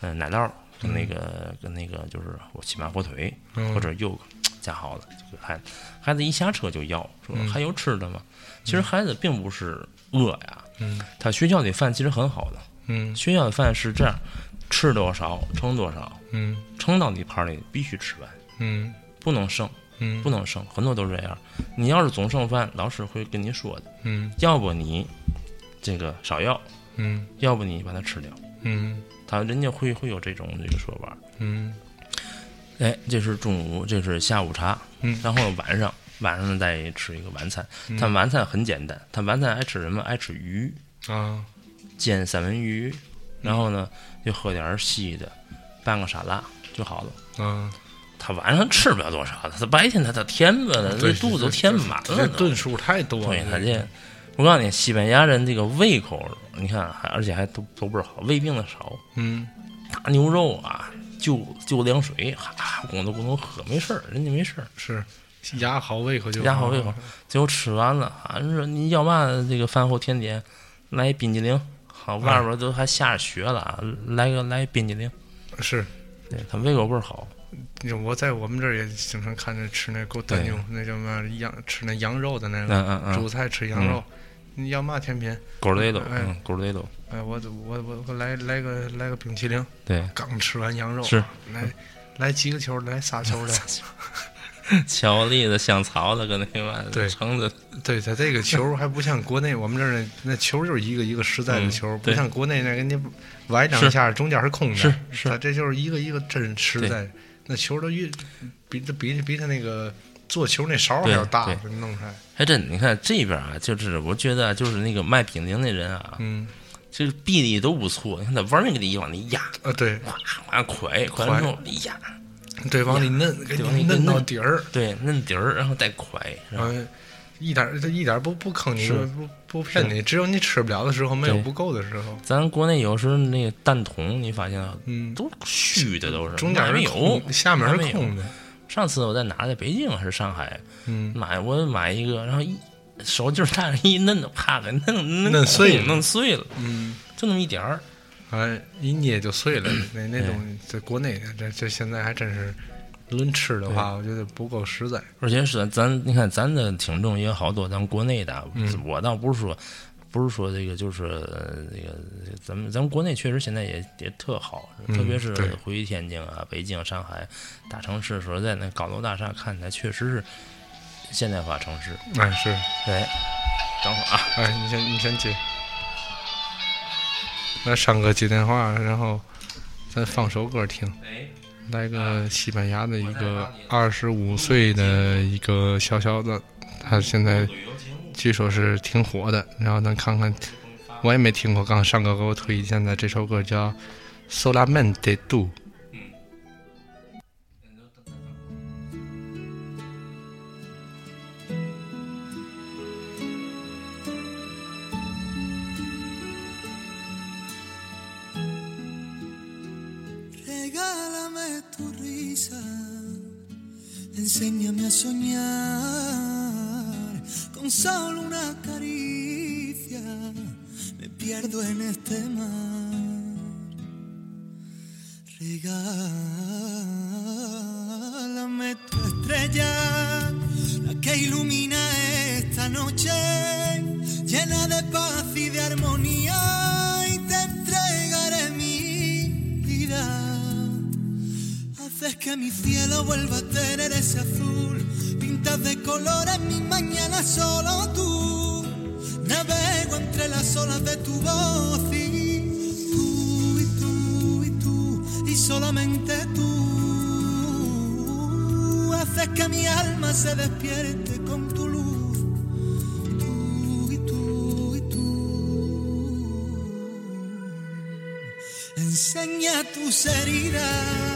嗯、呃奶酪跟那个、跟那个就是我起码火腿嗯。或者柚加好了，这个孩子孩子一下车就要说嗯。还有吃的吗？其实孩子并不是饿呀，嗯。他学校里饭其实很好的，嗯。学校的饭是这样，吃多少盛多少，嗯。盛到你盘里必须吃完，嗯。不能剩，嗯。不能剩，很多都是这样。你要是总剩饭，老师会跟你说的，嗯。要不你这个少要，嗯。要不你把它吃掉。嗯。他人家会会有这种这个说法。嗯。哎，这是中午，这是下午茶，嗯。然后晚上晚上再吃一个晚餐。他晚餐很简单，他晚餐爱吃什么？爱吃鱼，啊。煎三文鱼，然后呢就喝点儿稀的，拌个沙拉就好了。啊，他晚上吃不了多少，他白天他他填吧了，对那肚子都填满了都。顿数太多了。对他这，我告诉你，西班牙人这个胃口，你看还而且还都都不是好，胃病的少，嗯大牛肉啊，就就凉水，哈，咕咚咕咚喝，没事儿，人家没事儿，是牙好胃口就牙好胃口。最后吃完了，啊，你说你要嘛这个饭后甜点，来冰激凌，好，外边都还下着雪了啊，来个来冰激凌，是。对他胃口倍儿好，我在我们这儿也经常看着吃那狗蛋牛，那叫嘛羊吃那羊肉的那嗯个嗯嗯，主菜吃羊肉，你要嘛甜品？狗儿雷豆，哎。嗯，狗儿雷豆，哎，我我我我来来个来个冰淇淋，对，刚吃完羊肉，是。来来几个球，来仨球的，巧克力的、香草的跟那个嘛对。橙子，对它这个球 还不像国内我们这儿那那球就是一个一个实在的嗯球，不像国内那给你崴两下，中间是空的，是是。它这就是一个一个真实在，那球都越比比比他那个做球那勺还要大对，弄出来，还真，你看这边啊，就是我觉得就是那个卖冰凌那人啊，嗯，这个臂力都不错。你看他玩命给你往里压，啊对哗哗快，快完之后一压，对，往里摁，给里你摁到底儿，对，摁底儿，然后再快，是吧？嗯，一点儿它一点儿不不坑你，不不骗你，只有你吃不了的时候，没有不够的时候，咱国内有时候那个蛋筒，你发现啊嗯，都虚的，都是中间没有空，，下面是空的，上次我在哪，在北京还是上海嗯，买，我买一个，然后一手劲儿大，一嫩的啪给弄弄碎了弄碎了，嗯。就那么一点儿。哎，一捏就碎了。那那东西在国内，这这现在还真是，论吃的话，我觉得不够实在。而且是咱，你看咱的听众也有好多，咱们国内的，嗯。我倒不是说，不是说这个，就是呃这个咱们咱们国内确实现在也也特好，嗯特别是回天津啊、北京、上海大城市，说实在那高楼大厦看起来确实是现代化城市。哎，是，哎，等会儿啊，哎，你先你先接。那山哥接电话，然后咱放首歌听，哎，来个西班牙的一个二十五岁的一个小小子，他现在据说是挺火的。然后咱看看，我也没听过，刚上哥给我推荐的这首歌叫《Solamente Do》。Soñar con solo una caricia. Me pierdo en este mar. Regálame tu estrella, la que ilumina esta noche, llena de paz que mi cielo vuelva a tener ese azul, pintas de colores mis mañanas solo tú. Navego entre las olas de tu voz y tú y tú y tú y solamente tú haces que mi alma se despierte con tu luz. Tú y tú y tú. Enseña tus heridas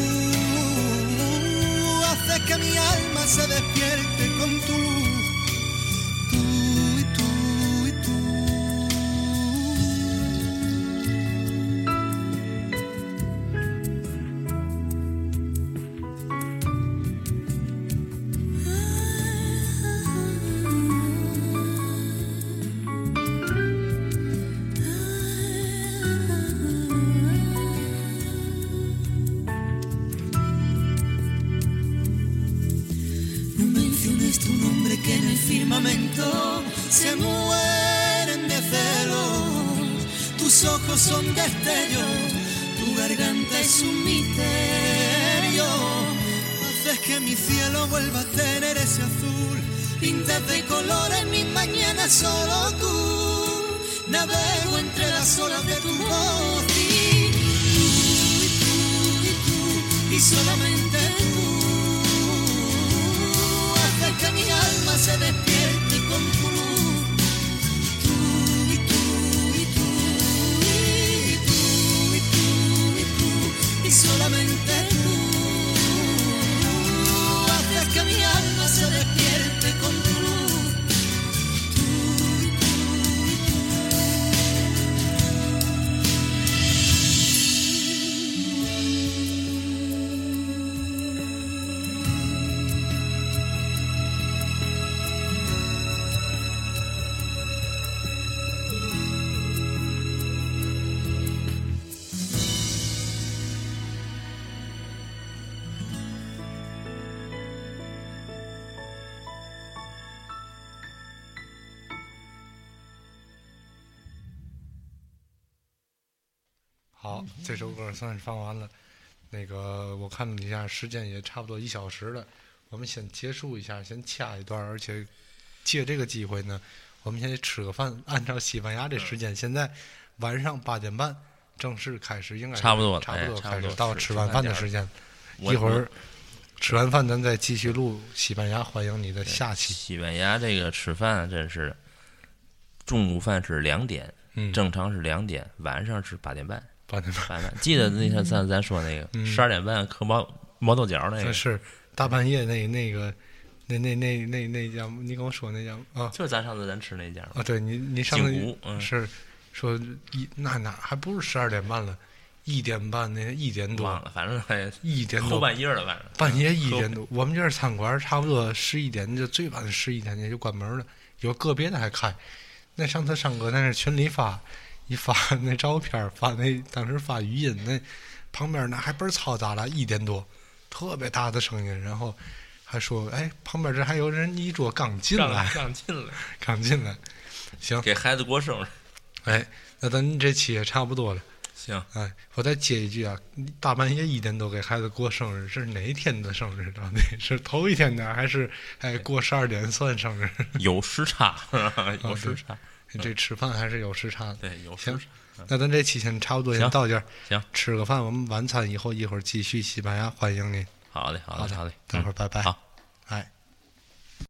que mi alma se despierte con tu luz. 好，这首歌算是放完了。那个我看了一下，时间也差不多一小时了。我们先结束一下，先掐一段，而且借这个机会呢，我们先吃个饭。按照西班牙的时间，现在晚上八点半正式开始，应该差不多了差不多开始到吃晚饭的时间。我一会儿吃完饭，咱再继续录西班牙，欢迎你的下期。西班牙这个吃饭真是，中午饭是两点，嗯，正常是两点，晚上是八点半。八点半，记得那天咱咱说那个嗯十二点半嗑毛毛豆角那个，是大半夜那那个那那那那那家，你跟我说那家啊就是咱上次咱吃那家啊，对你你上次嗯是说一那哪还不是十二点半了，一点半那一点多，忘了，反正还一点多半夜了，反正半夜一点多，我们这儿餐馆差不多十一点，就最晚十一点也就关门了，有个别的还开。那上次上哥在那群里发一发 那照片，发那当时发语音，那旁边那还倍儿嘈杂了，一点多，特别大的声音，然后还说，哎，旁边这还有人一桌刚进来，刚进来，刚进来，行，给孩子过生日，哎，那咱这期也差不多了。行，哎，我再接一句啊，大半夜一点多给孩子过生日，是哪一天的生日？到底是头一天的，还是哎过十二点算生日？有时差，有时差，这吃饭还是有时差的。对，有时那咱这期先差不多先到这儿，行，吃个饭，我们晚餐以后一会儿继续西班牙，欢迎您。好的，好的，好嘞，等会儿拜拜。好。哎。